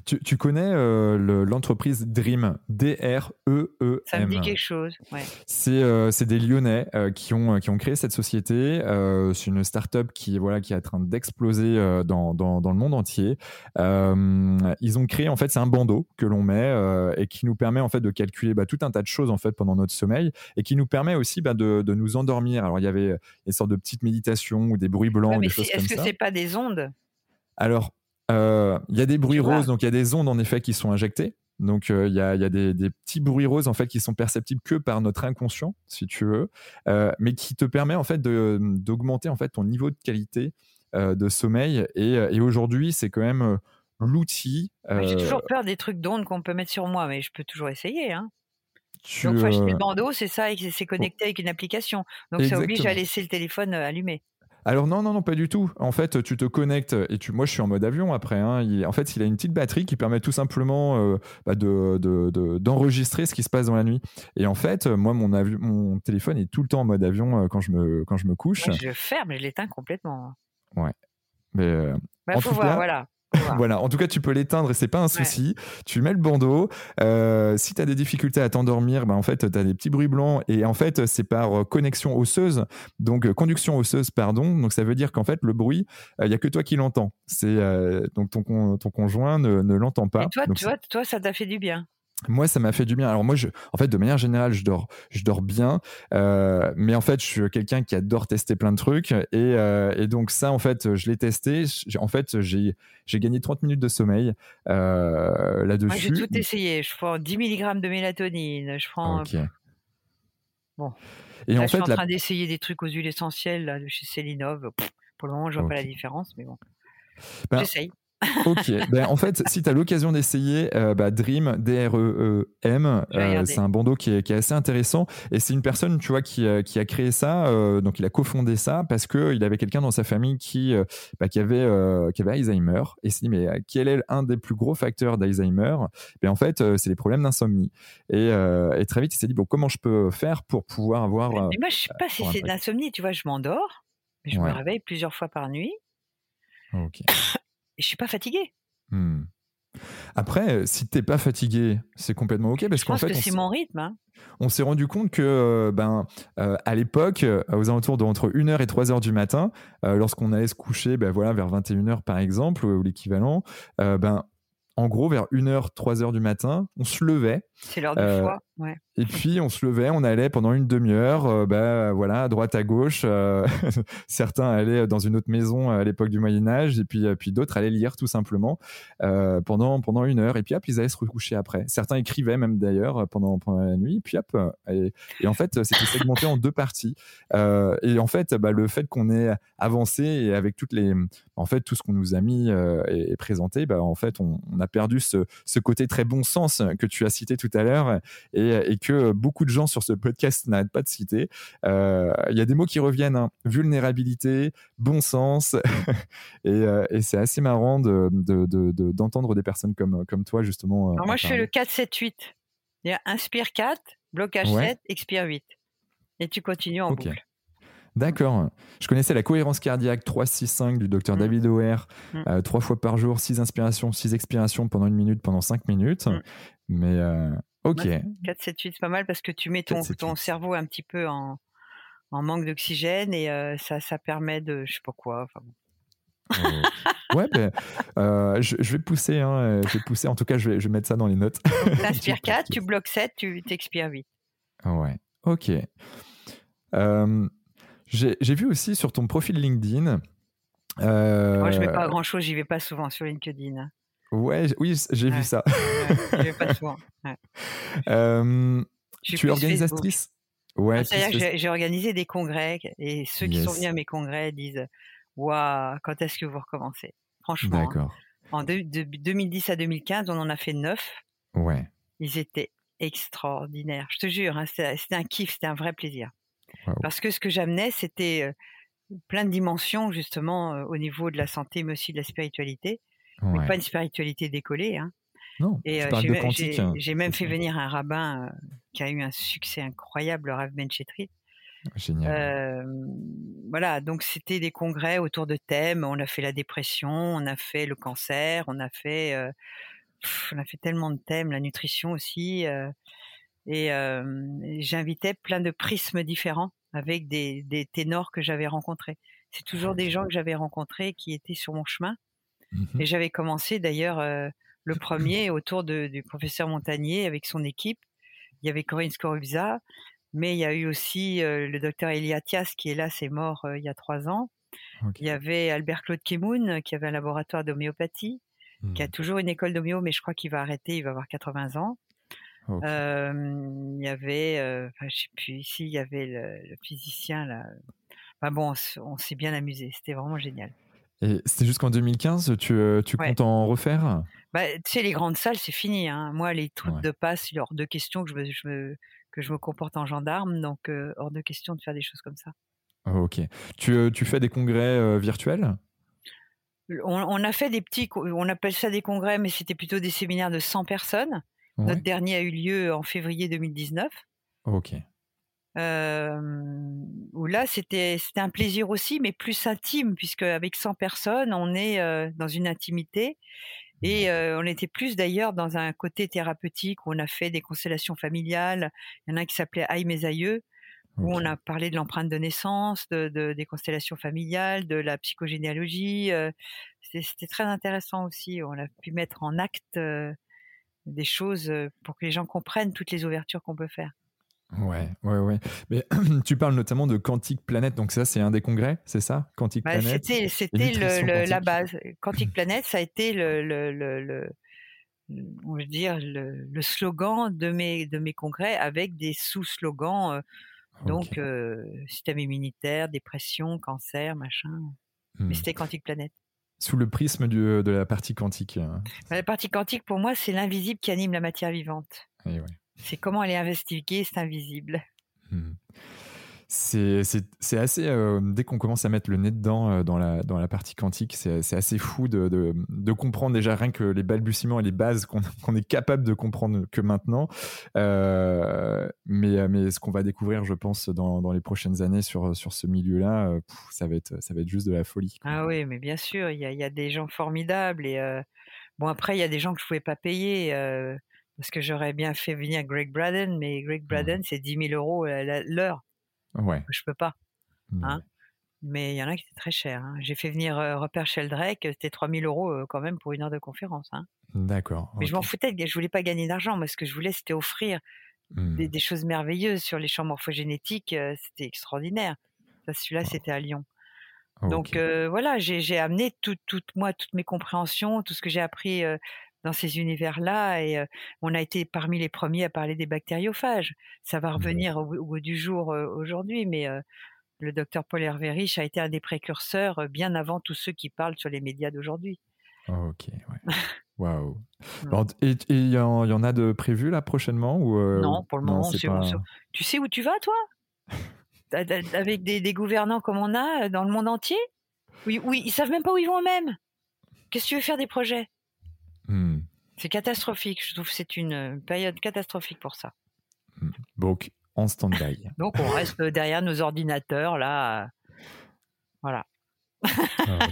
Tu, tu, connais euh, l'entreprise Dream, D-R-E-E-M. Ça me dit quelque chose. Ouais. C'est c'est des Lyonnais qui, ont, qui ont créé cette société. c'est une start-up qui, voilà, qui est en train d'exploser dans, dans, dans, le monde entier. ils ont créé, en fait, c'est un bandeau que l'on met et qui nous permet en fait, de calculer bah, tout un tas de choses en fait, pendant notre sommeil et qui nous permet aussi bah, de, de, nous endormir. Alors, il y avait une sorte de petites méditations ou des bruits blancs, des choses comme ça. Est-ce que c'est pas des ondes? Alors, euh, il y a des bruits roses, donc il y a des ondes en effet qui sont injectées. Donc il y a, des, petits bruits roses en fait qui sont perceptibles que par notre inconscient, si tu veux, euh, mais qui te permet en fait d'augmenter en fait ton niveau de qualité euh, de sommeil. Et, aujourd'hui, c'est quand même l'outil. J'ai toujours peur des trucs d'ondes qu'on peut mettre sur moi, mais je peux toujours essayer. Hein. Donc, faut acheter le bandeau, c'est ça, et c'est connecté avec une application. Donc, ça oblige à laisser le téléphone allumé. Alors non, non, non, pas du tout. En fait, tu te connectes et tu, moi je suis en mode avion après. Hein. en fait, il a une petite batterie qui permet tout simplement euh, bah, d'enregistrer ce qui se passe dans la nuit. Et en fait, moi mon, mon téléphone est tout le temps en mode avion euh, quand je me quand je me couche. je ferme, je l'éteins complètement. Ouais. Mais euh, bah, faut voir, voilà. Voilà, en tout cas, tu peux l'éteindre et c'est pas un souci. Tu mets le bandeau. Euh, si tu as des difficultés à t'endormir, bah, en fait, tu as des petits bruits blancs et en fait, c'est par euh, connexion osseuse, donc euh, conduction osseuse, pardon. Donc ça veut dire qu'en fait, le bruit, il n'y a que toi qui l'entends. C'est donc ton, ton conjoint ne, ne l'entend pas. Et toi, tu vois, toi, ça t'a fait du bien moi, ça m'a fait du bien. Alors moi, je, en fait, de manière générale, je dors, je dors bien, euh, mais en fait, je suis quelqu'un qui adore tester plein de trucs, et, euh, et donc ça, en fait, je l'ai testé. En fait, j'ai, j'ai gagné 30 minutes de sommeil euh, là-dessus. J'ai tout essayé. Je prends 10 mg de mélatonine. Je prends. Ok. Bon. Et en fait, je suis en train d'essayer des trucs aux huiles essentielles là, de chez Célinov. Pour le moment, je vois pas la différence, mais bon. Ben, J'essaye ok. Ben, en fait, si tu as l'occasion d'essayer, euh, bah, Dream, D-R-E-E-M, euh, c'est un bandeau qui est, qui est, assez intéressant. Et c'est une personne, tu vois, qui, euh, qui a créé ça. donc, il a cofondé ça parce qu'il avait quelqu'un dans sa famille qui, bah, qui, avait, qui avait Alzheimer. Et il s'est dit, mais quel est un des plus gros facteurs d'Alzheimer? Ben, En fait, c'est les problèmes d'insomnie. Et, et, très vite, il s'est dit, bon, comment je peux faire pour pouvoir avoir. Mais, moi, je sais pas si c'est de l'insomnie. Tu vois, je m'endors. Je me réveille plusieurs fois par nuit. Ok et [COUGHS] je suis pas fatigué. Hmm. Après, euh, si t'es pas fatigué, c'est complètement ok parce qu'en fait, que c'est mon rythme. Hein. On s'est rendu compte que, euh, ben, euh, à l'époque, aux alentours de entre 1h et 3h du matin, lorsqu'on allait se coucher, ben voilà, vers 21h par exemple ou l'équivalent, ben en gros, vers 1h, 3h du matin, on se levait. C'est l'heure du foie, Et puis on se levait, on allait pendant une demi-heure, euh, bah, voilà, à droite à gauche. Euh, [LAUGHS] certains allaient dans une autre maison à l'époque du Moyen Âge, et puis, euh, puis d'autres allaient lire tout simplement pendant pendant une heure. Et puis hop, ils allaient se recoucher après. Certains écrivaient même d'ailleurs pendant pendant la nuit. Puis hop, et, en fait c'était segmenté en deux parties. et en fait, bah, le fait qu'on ait avancé et avec toutes les, en fait tout ce qu'on nous a mis et, présenté, bah, en fait on, a perdu ce, ce côté très bon sens que tu as cité tout à l'heure et, et que beaucoup de gens sur ce podcast n'arrêtent pas de citer. Euh, il y a des mots qui reviennent hein. vulnérabilité, bon sens, [LAUGHS] euh, et, c'est assez marrant d'entendre de, des personnes comme, comme toi, justement. Euh, moi, je fais le 4-7-8. Il y a inspire 4, blocage 7, expire 8. Et tu continues en boucle. D'accord. Je connaissais la cohérence cardiaque 3-6-5 du docteur mm. David O'Hare, mm. trois fois par jour, 6 inspirations, 6 expirations pendant une minute, pendant 5 minutes. Mm. Mais Ok. 4, 7, 8, c'est pas mal parce que tu mets ton, ton cerveau un petit peu en, en manque d'oxygène et euh, ça, ça permet de, je sais pas quoi. Enfin, ouais, ben, euh, je, je, vais pousser, hein, euh, je vais pousser. En tout cas, je vais, je vais mettre ça dans les notes. Tu [LAUGHS] inspires 4, tu bloques 7, tu t'expires 8. Ouais, ok. Euh, J'ai vu aussi sur ton profil LinkedIn. Moi, je ne fais pas grand chose, j'y vais pas souvent sur LinkedIn. Ouais, oui, j'ai vu ça. Ouais, pas. Euh, [LAUGHS] tu es organisatrice? Ouais. C'est-à-dire j'ai organisé des congrès et ceux qui sont venus à mes congrès disent Waouh, quand est-ce que vous recommencez? Franchement. Hein. D'accord. En de, 2010 à 2015, on en a fait neuf. Ouais. Ils étaient extraordinaires. Je te jure, hein, c'était un kiff, c'était un vrai plaisir. Parce que ce que j'amenais, c'était plein de dimensions, justement, au niveau de la santé, mais aussi de la spiritualité pas une spiritualité décollée. Hein. Non, et euh, j'ai hein, même fait venir un rabbin euh, qui a eu un succès incroyable, le Rav Benchetri. Génial. Euh, voilà, donc c'était des congrès autour de thèmes. On a fait la dépression, on a fait le cancer, on a fait, on a fait tellement de thèmes, la nutrition aussi. et j'invitais plein de prismes différents avec des, des ténors que j'avais rencontrés. C'est toujours ah, des gens que j'avais rencontrés qui étaient sur mon chemin Mmh et j'avais commencé d'ailleurs le premier autour du professeur Montagnier avec son équipe. Il y avait Corinne Scorubza, mais il y a eu aussi le docteur Eliatias qui est là, c'est mort il y a trois ans. Il y avait Albert Claude Kemoun qui avait un laboratoire d'homéopathie, qui a mmh. toujours une école d'homéo, mais je crois qu'il va arrêter, il va avoir 80 ans. il y avait, enfin, je sais plus ici, il y avait le, physicien là. Enfin bon, on s'est bien amusé, c'était vraiment génial. C'était jusqu'en 2015, tu, euh, comptes en refaire? Bah, Tu sais, les grandes salles, c'est fini. Hein. Moi, les trucs de passe, il est hors de question que je me, je me, que je me comporte en gendarme, donc euh, hors de question de faire des choses comme ça. ok. Tu, euh, tu fais des congrès virtuels? On, a fait des petits, on appelle ça des congrès, mais c'était plutôt des séminaires de 100 personnes. Notre dernier a eu lieu en février 2019. Ok. Où là, c'était c'était un plaisir aussi, mais plus intime, puisque avec 100 personnes, on est dans une intimité. Et on était plus d'ailleurs dans un côté thérapeutique où on a fait des constellations familiales. Il y en a un qui s'appelait Aïe mes aïeux, où on a parlé de l'empreinte de naissance, de, des constellations familiales, de la psychogénéalogie. C'était très intéressant aussi. On a pu mettre en acte des choses pour que les gens comprennent toutes les ouvertures qu'on peut faire. Ouais, ouais, ouais. Mais [CLEARS THROAT] tu parles notamment de Quantique Planète, donc ça, c'est un des congrès, c'est ça Quantique bah, Planète? C'était la base. Quantique [CLEARS THROAT] Planète, ça a été le, le, le, on veut dire, le, slogan de mes, de mes congrès avec des sous-slogans. Euh, donc, euh, système immunitaire, dépression, cancer, machin. Mais hmm. c'était Quantique Planète. Sous le prisme du, de la partie quantique. Hein. Bah, la partie quantique, pour moi, c'est l'invisible qui anime la matière vivante. Et ouais. C'est comment elle est investiguée, c'est invisible. Hmm. C'est assez. Euh, dès qu'on commence à mettre le nez dedans, euh, dans, la, dans la partie quantique, c'est assez fou de, de, comprendre déjà rien que les balbutiements et les bases qu'on [LAUGHS] est capable de comprendre que maintenant. Euh, mais, mais ce qu'on va découvrir, je pense, dans, dans, les prochaines années sur, sur ce milieu-là, ça, va être, ça va être juste de la folie. Ah oui, mais bien sûr, il y a, y a, des gens formidables. Et bon, après, il y a des gens que je ne pouvais pas payer parce que j'aurais bien fait venir Greg Braden, mais Greg Braden, c'est 10 000 euros l'heure. Ouais. Je peux pas. Hein. Mais il y en a qui étaient très chers. Hein. J'ai fait venir euh, Rupert Sheldrake, c'était 3 000 euros euh, quand même pour une heure de conférence. Hein. D'accord. Mais je m'en foutais, je voulais pas gagner d'argent. Moi, ce que je voulais, c'était offrir des, mmh. choses merveilleuses sur les champs morphogénétiques. Euh, c'était extraordinaire. Celui-là, c'était à Lyon. Donc voilà, j'ai amené toute moi, toutes mes compréhensions, tout ce que j'ai appris dans ces univers-là et on a été parmi les premiers à parler des bactériophages. Ça va revenir au, bout du jour aujourd'hui, mais le docteur Paul Hervé Rich a été un des précurseurs bien avant tous ceux qui parlent sur les médias d'aujourd'hui. ok, ouais. [LAUGHS] Waouh. Et il y, en a de prévus là prochainement ou Non, pour le moment, tu sais où tu vas toi? [LAUGHS] Avec des, gouvernants comme on a dans le monde entier? Oui, oui, ils savent même pas où ils vont eux-mêmes? Qu'est-ce que tu veux faire des projets? Hmm. C'est catastrophique. Je trouve que c'est une période catastrophique pour ça. Hmm. Donc, en stand-by. Donc, on reste derrière nos ordinateurs, là. Voilà. Ah,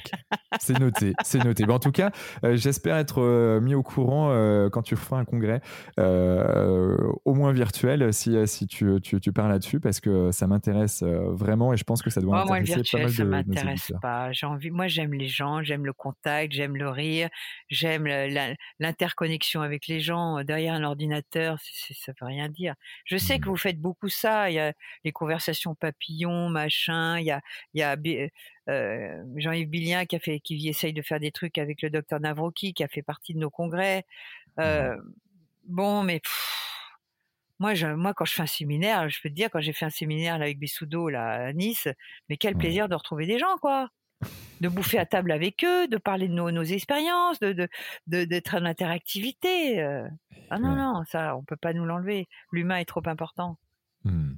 c'est noté, c'est noté. en tout cas, euh, j'espère être euh, mis au courant euh, quand tu feras un congrès, au moins virtuel, si, si tu, tu, tu parles là-dessus, parce que ça m'intéresse vraiment et je pense que ça doit oh, intéresser pas mal de ça m'intéresse pas. J'ai envie, moi, j'aime les gens, j'aime le contact, j'aime le rire, j'aime l'interconnexion avec les gens. Derrière un ordinateur, ça veut rien dire. Je sais que mmh. vous faites beaucoup ça. Il y a les conversations papillons, machin. Il y a, il y a Jean-Yves Billien qui a fait, qui essaye de faire des trucs avec le docteur Navroki, qui a fait partie de nos congrès. Euh, bon, mais moi, je, moi, quand je fais un séminaire, je peux te dire, quand j'ai fait un séminaire là, avec Bessoudo là, à Nice, mais quel plaisir de retrouver des gens, quoi de bouffer à table avec eux, de parler de nos, nos expériences, de d'être de, de, en interactivité. Euh. Ah non, non, ça, on peut pas nous l'enlever. L'humain est trop important. Mmh.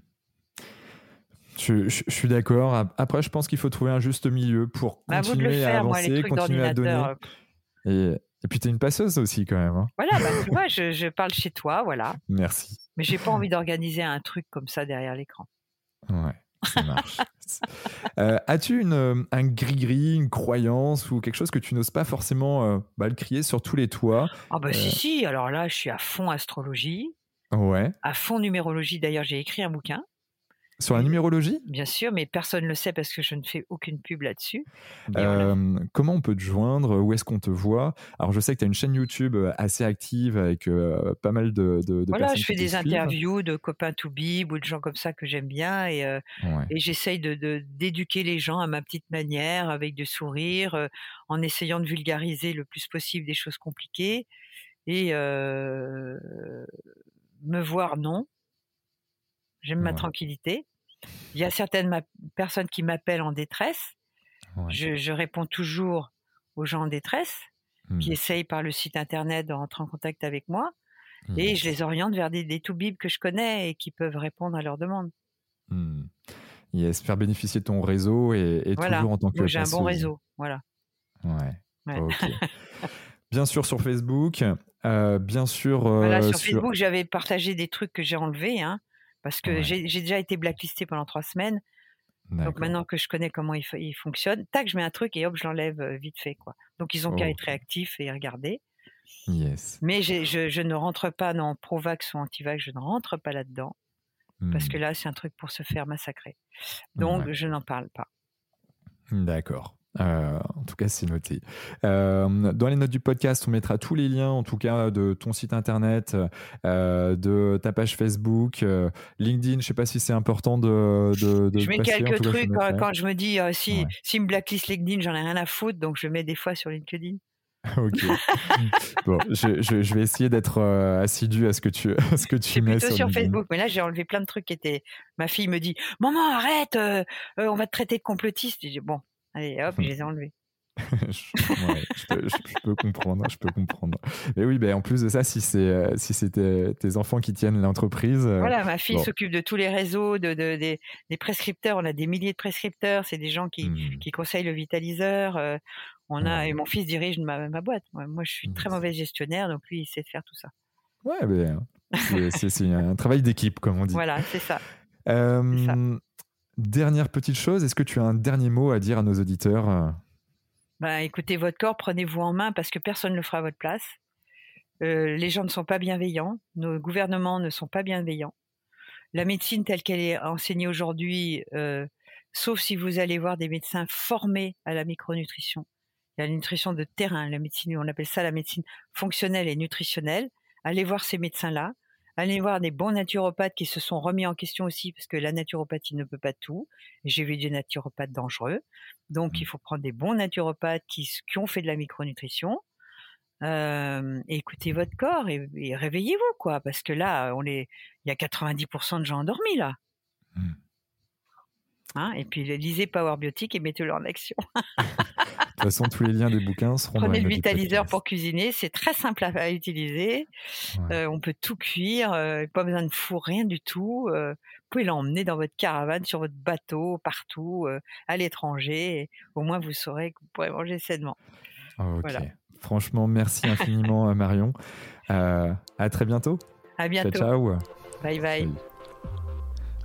Je, suis d'accord. Après, je pense qu'il faut trouver un juste milieu pour bah, continuer à avancer, continuer à donner. Et, et puis, tu es une passeuse aussi, quand même. Hein. Voilà, bah, tu [LAUGHS] vois, je, je, parle chez toi, voilà. Merci. Mais j'ai pas envie [LAUGHS] d'organiser un truc comme ça derrière l'écran. Ouais, ça marche. [LAUGHS] euh, As-tu une, un gris-gris, une croyance ou quelque chose que tu n'oses pas forcément euh, bah, le crier sur tous les toits? Ah, bah si, euh. si. Alors là, je suis à fond astrologie. Ouais. À fond numérologie. D'ailleurs, j'ai écrit un bouquin. Sur la numérologie Bien sûr, mais personne ne le sait parce que je ne fais aucune pub là-dessus. Euh, comment on peut te joindre? Où est-ce qu'on te voit? Alors, je sais que tu as une chaîne YouTube euh, assez active avec euh, pas mal de, de, voilà, je fais des interviews de copains to bib ou de gens comme ça que j'aime bien et, et j'essaye de, d'éduquer les gens à ma petite manière, avec du sourire, en essayant de vulgariser le plus possible des choses compliquées. Et me voir, non. J'aime ma tranquillité. Il y a certaines personnes qui m'appellent en détresse. Je, réponds toujours aux gens en détresse qui mmh. essayent par le site internet de rentrer en contact avec moi. Mmh. Et je les oriente vers des, des bib que je connais et qui peuvent répondre à leurs demandes. Mmh. Yes, faire bénéficier ton réseau et, toujours en tant que J'ai un bon réseau, voilà. Ouais. [LAUGHS] bien sûr sur Facebook, euh, bien sûr. Euh, sur, Facebook, j'avais partagé des trucs que j'ai enlevés. Hein Parce que j'ai déjà été blacklisté pendant trois semaines. Donc maintenant que je connais comment il, fonctionne, tac, je mets un truc et hop, je l'enlève vite fait. quoi. Donc ils ont qu'à être réactifs et regarder. Yes. Mais je, ne rentre pas dans Provax ou Antivax, je ne rentre pas là-dedans. Parce que mmh. là, c'est un truc pour se faire massacrer. Donc, je n'en parle pas. D'accord. Euh, en tout cas, c'est noté. Euh, dans les notes du podcast, on mettra tous les liens, en tout cas, de ton site internet, euh, de ta page Facebook, LinkedIn. Je ne sais pas si c'est important de, de, Je mets quelques trucs quand, je me dis si, si me blacklist LinkedIn, j'en ai rien à foutre, donc je mets des fois sur LinkedIn. [LAUGHS] ok. [LAUGHS] bon, je, je, vais essayer d'être assidu à ce que tu, à ce que tu mets plutôt sur, Facebook, mais là j'ai enlevé plein de trucs qui étaient. Ma fille me dit "Maman, arrête, on va te traiter de complotiste." Je dis "Bon, Allez, hop, je les ai enlevés. [LAUGHS] je, peux, comprendre, je peux comprendre. Mais oui, ben en plus de ça, si c'est euh, si c'était tes enfants qui tiennent l'entreprise. Euh, voilà, ma fille s'occupe de tous les réseaux, de, des, prescripteurs. On a des milliers de prescripteurs. C'est des gens qui, mmh. qui conseillent le vitaliseur. Euh, on a et mon fils dirige ma, ma boîte. Moi, je suis très mmh. mauvais gestionnaire, donc lui, il sait faire tout ça. Ouais, ben, c'est un travail d'équipe, comme on dit. Voilà, c'est ça. ça. Dernière petite chose, est-ce que tu as un dernier mot à dire à nos auditeurs bah, Écoutez votre corps, prenez-vous en main parce que personne ne le fera à votre place. Euh, les gens ne sont pas bienveillants, nos gouvernements ne sont pas bienveillants. La médecine telle qu'elle est enseignée aujourd'hui, euh, sauf si vous allez voir des médecins formés à la micronutrition, a la nutrition de terrain, la médecine, on appelle ça la médecine fonctionnelle et nutritionnelle. Allez voir ces médecins-là. Allez voir des bons naturopathes qui se sont remis en question aussi, parce que la naturopathie ne peut pas tout. J'ai vu des naturopathes dangereux. Donc, il mmh. faut prendre des bons naturopathes qui, qui ont fait de la micronutrition. Euh, écoutez votre corps et, réveillez-vous, quoi, parce que là, on est, il y a 90% de gens endormis, là. Mmh. Hein et puis lisez Power Biotique et mettez-le en action. [LAUGHS] De toute façon, tous les liens des bouquins seront Prenez le vitaliseur pour cuisiner, c'est très simple à, utiliser. Euh, on peut tout cuire, euh, pas besoin de four, rien du tout. Euh, vous pouvez l'emmener dans votre caravane, sur votre bateau, partout, à l'étranger. Au moins, vous saurez que vous pourrez manger sainement. ok. Franchement, merci infiniment, Marion. à très bientôt. À bientôt. Ciao. Bye bye.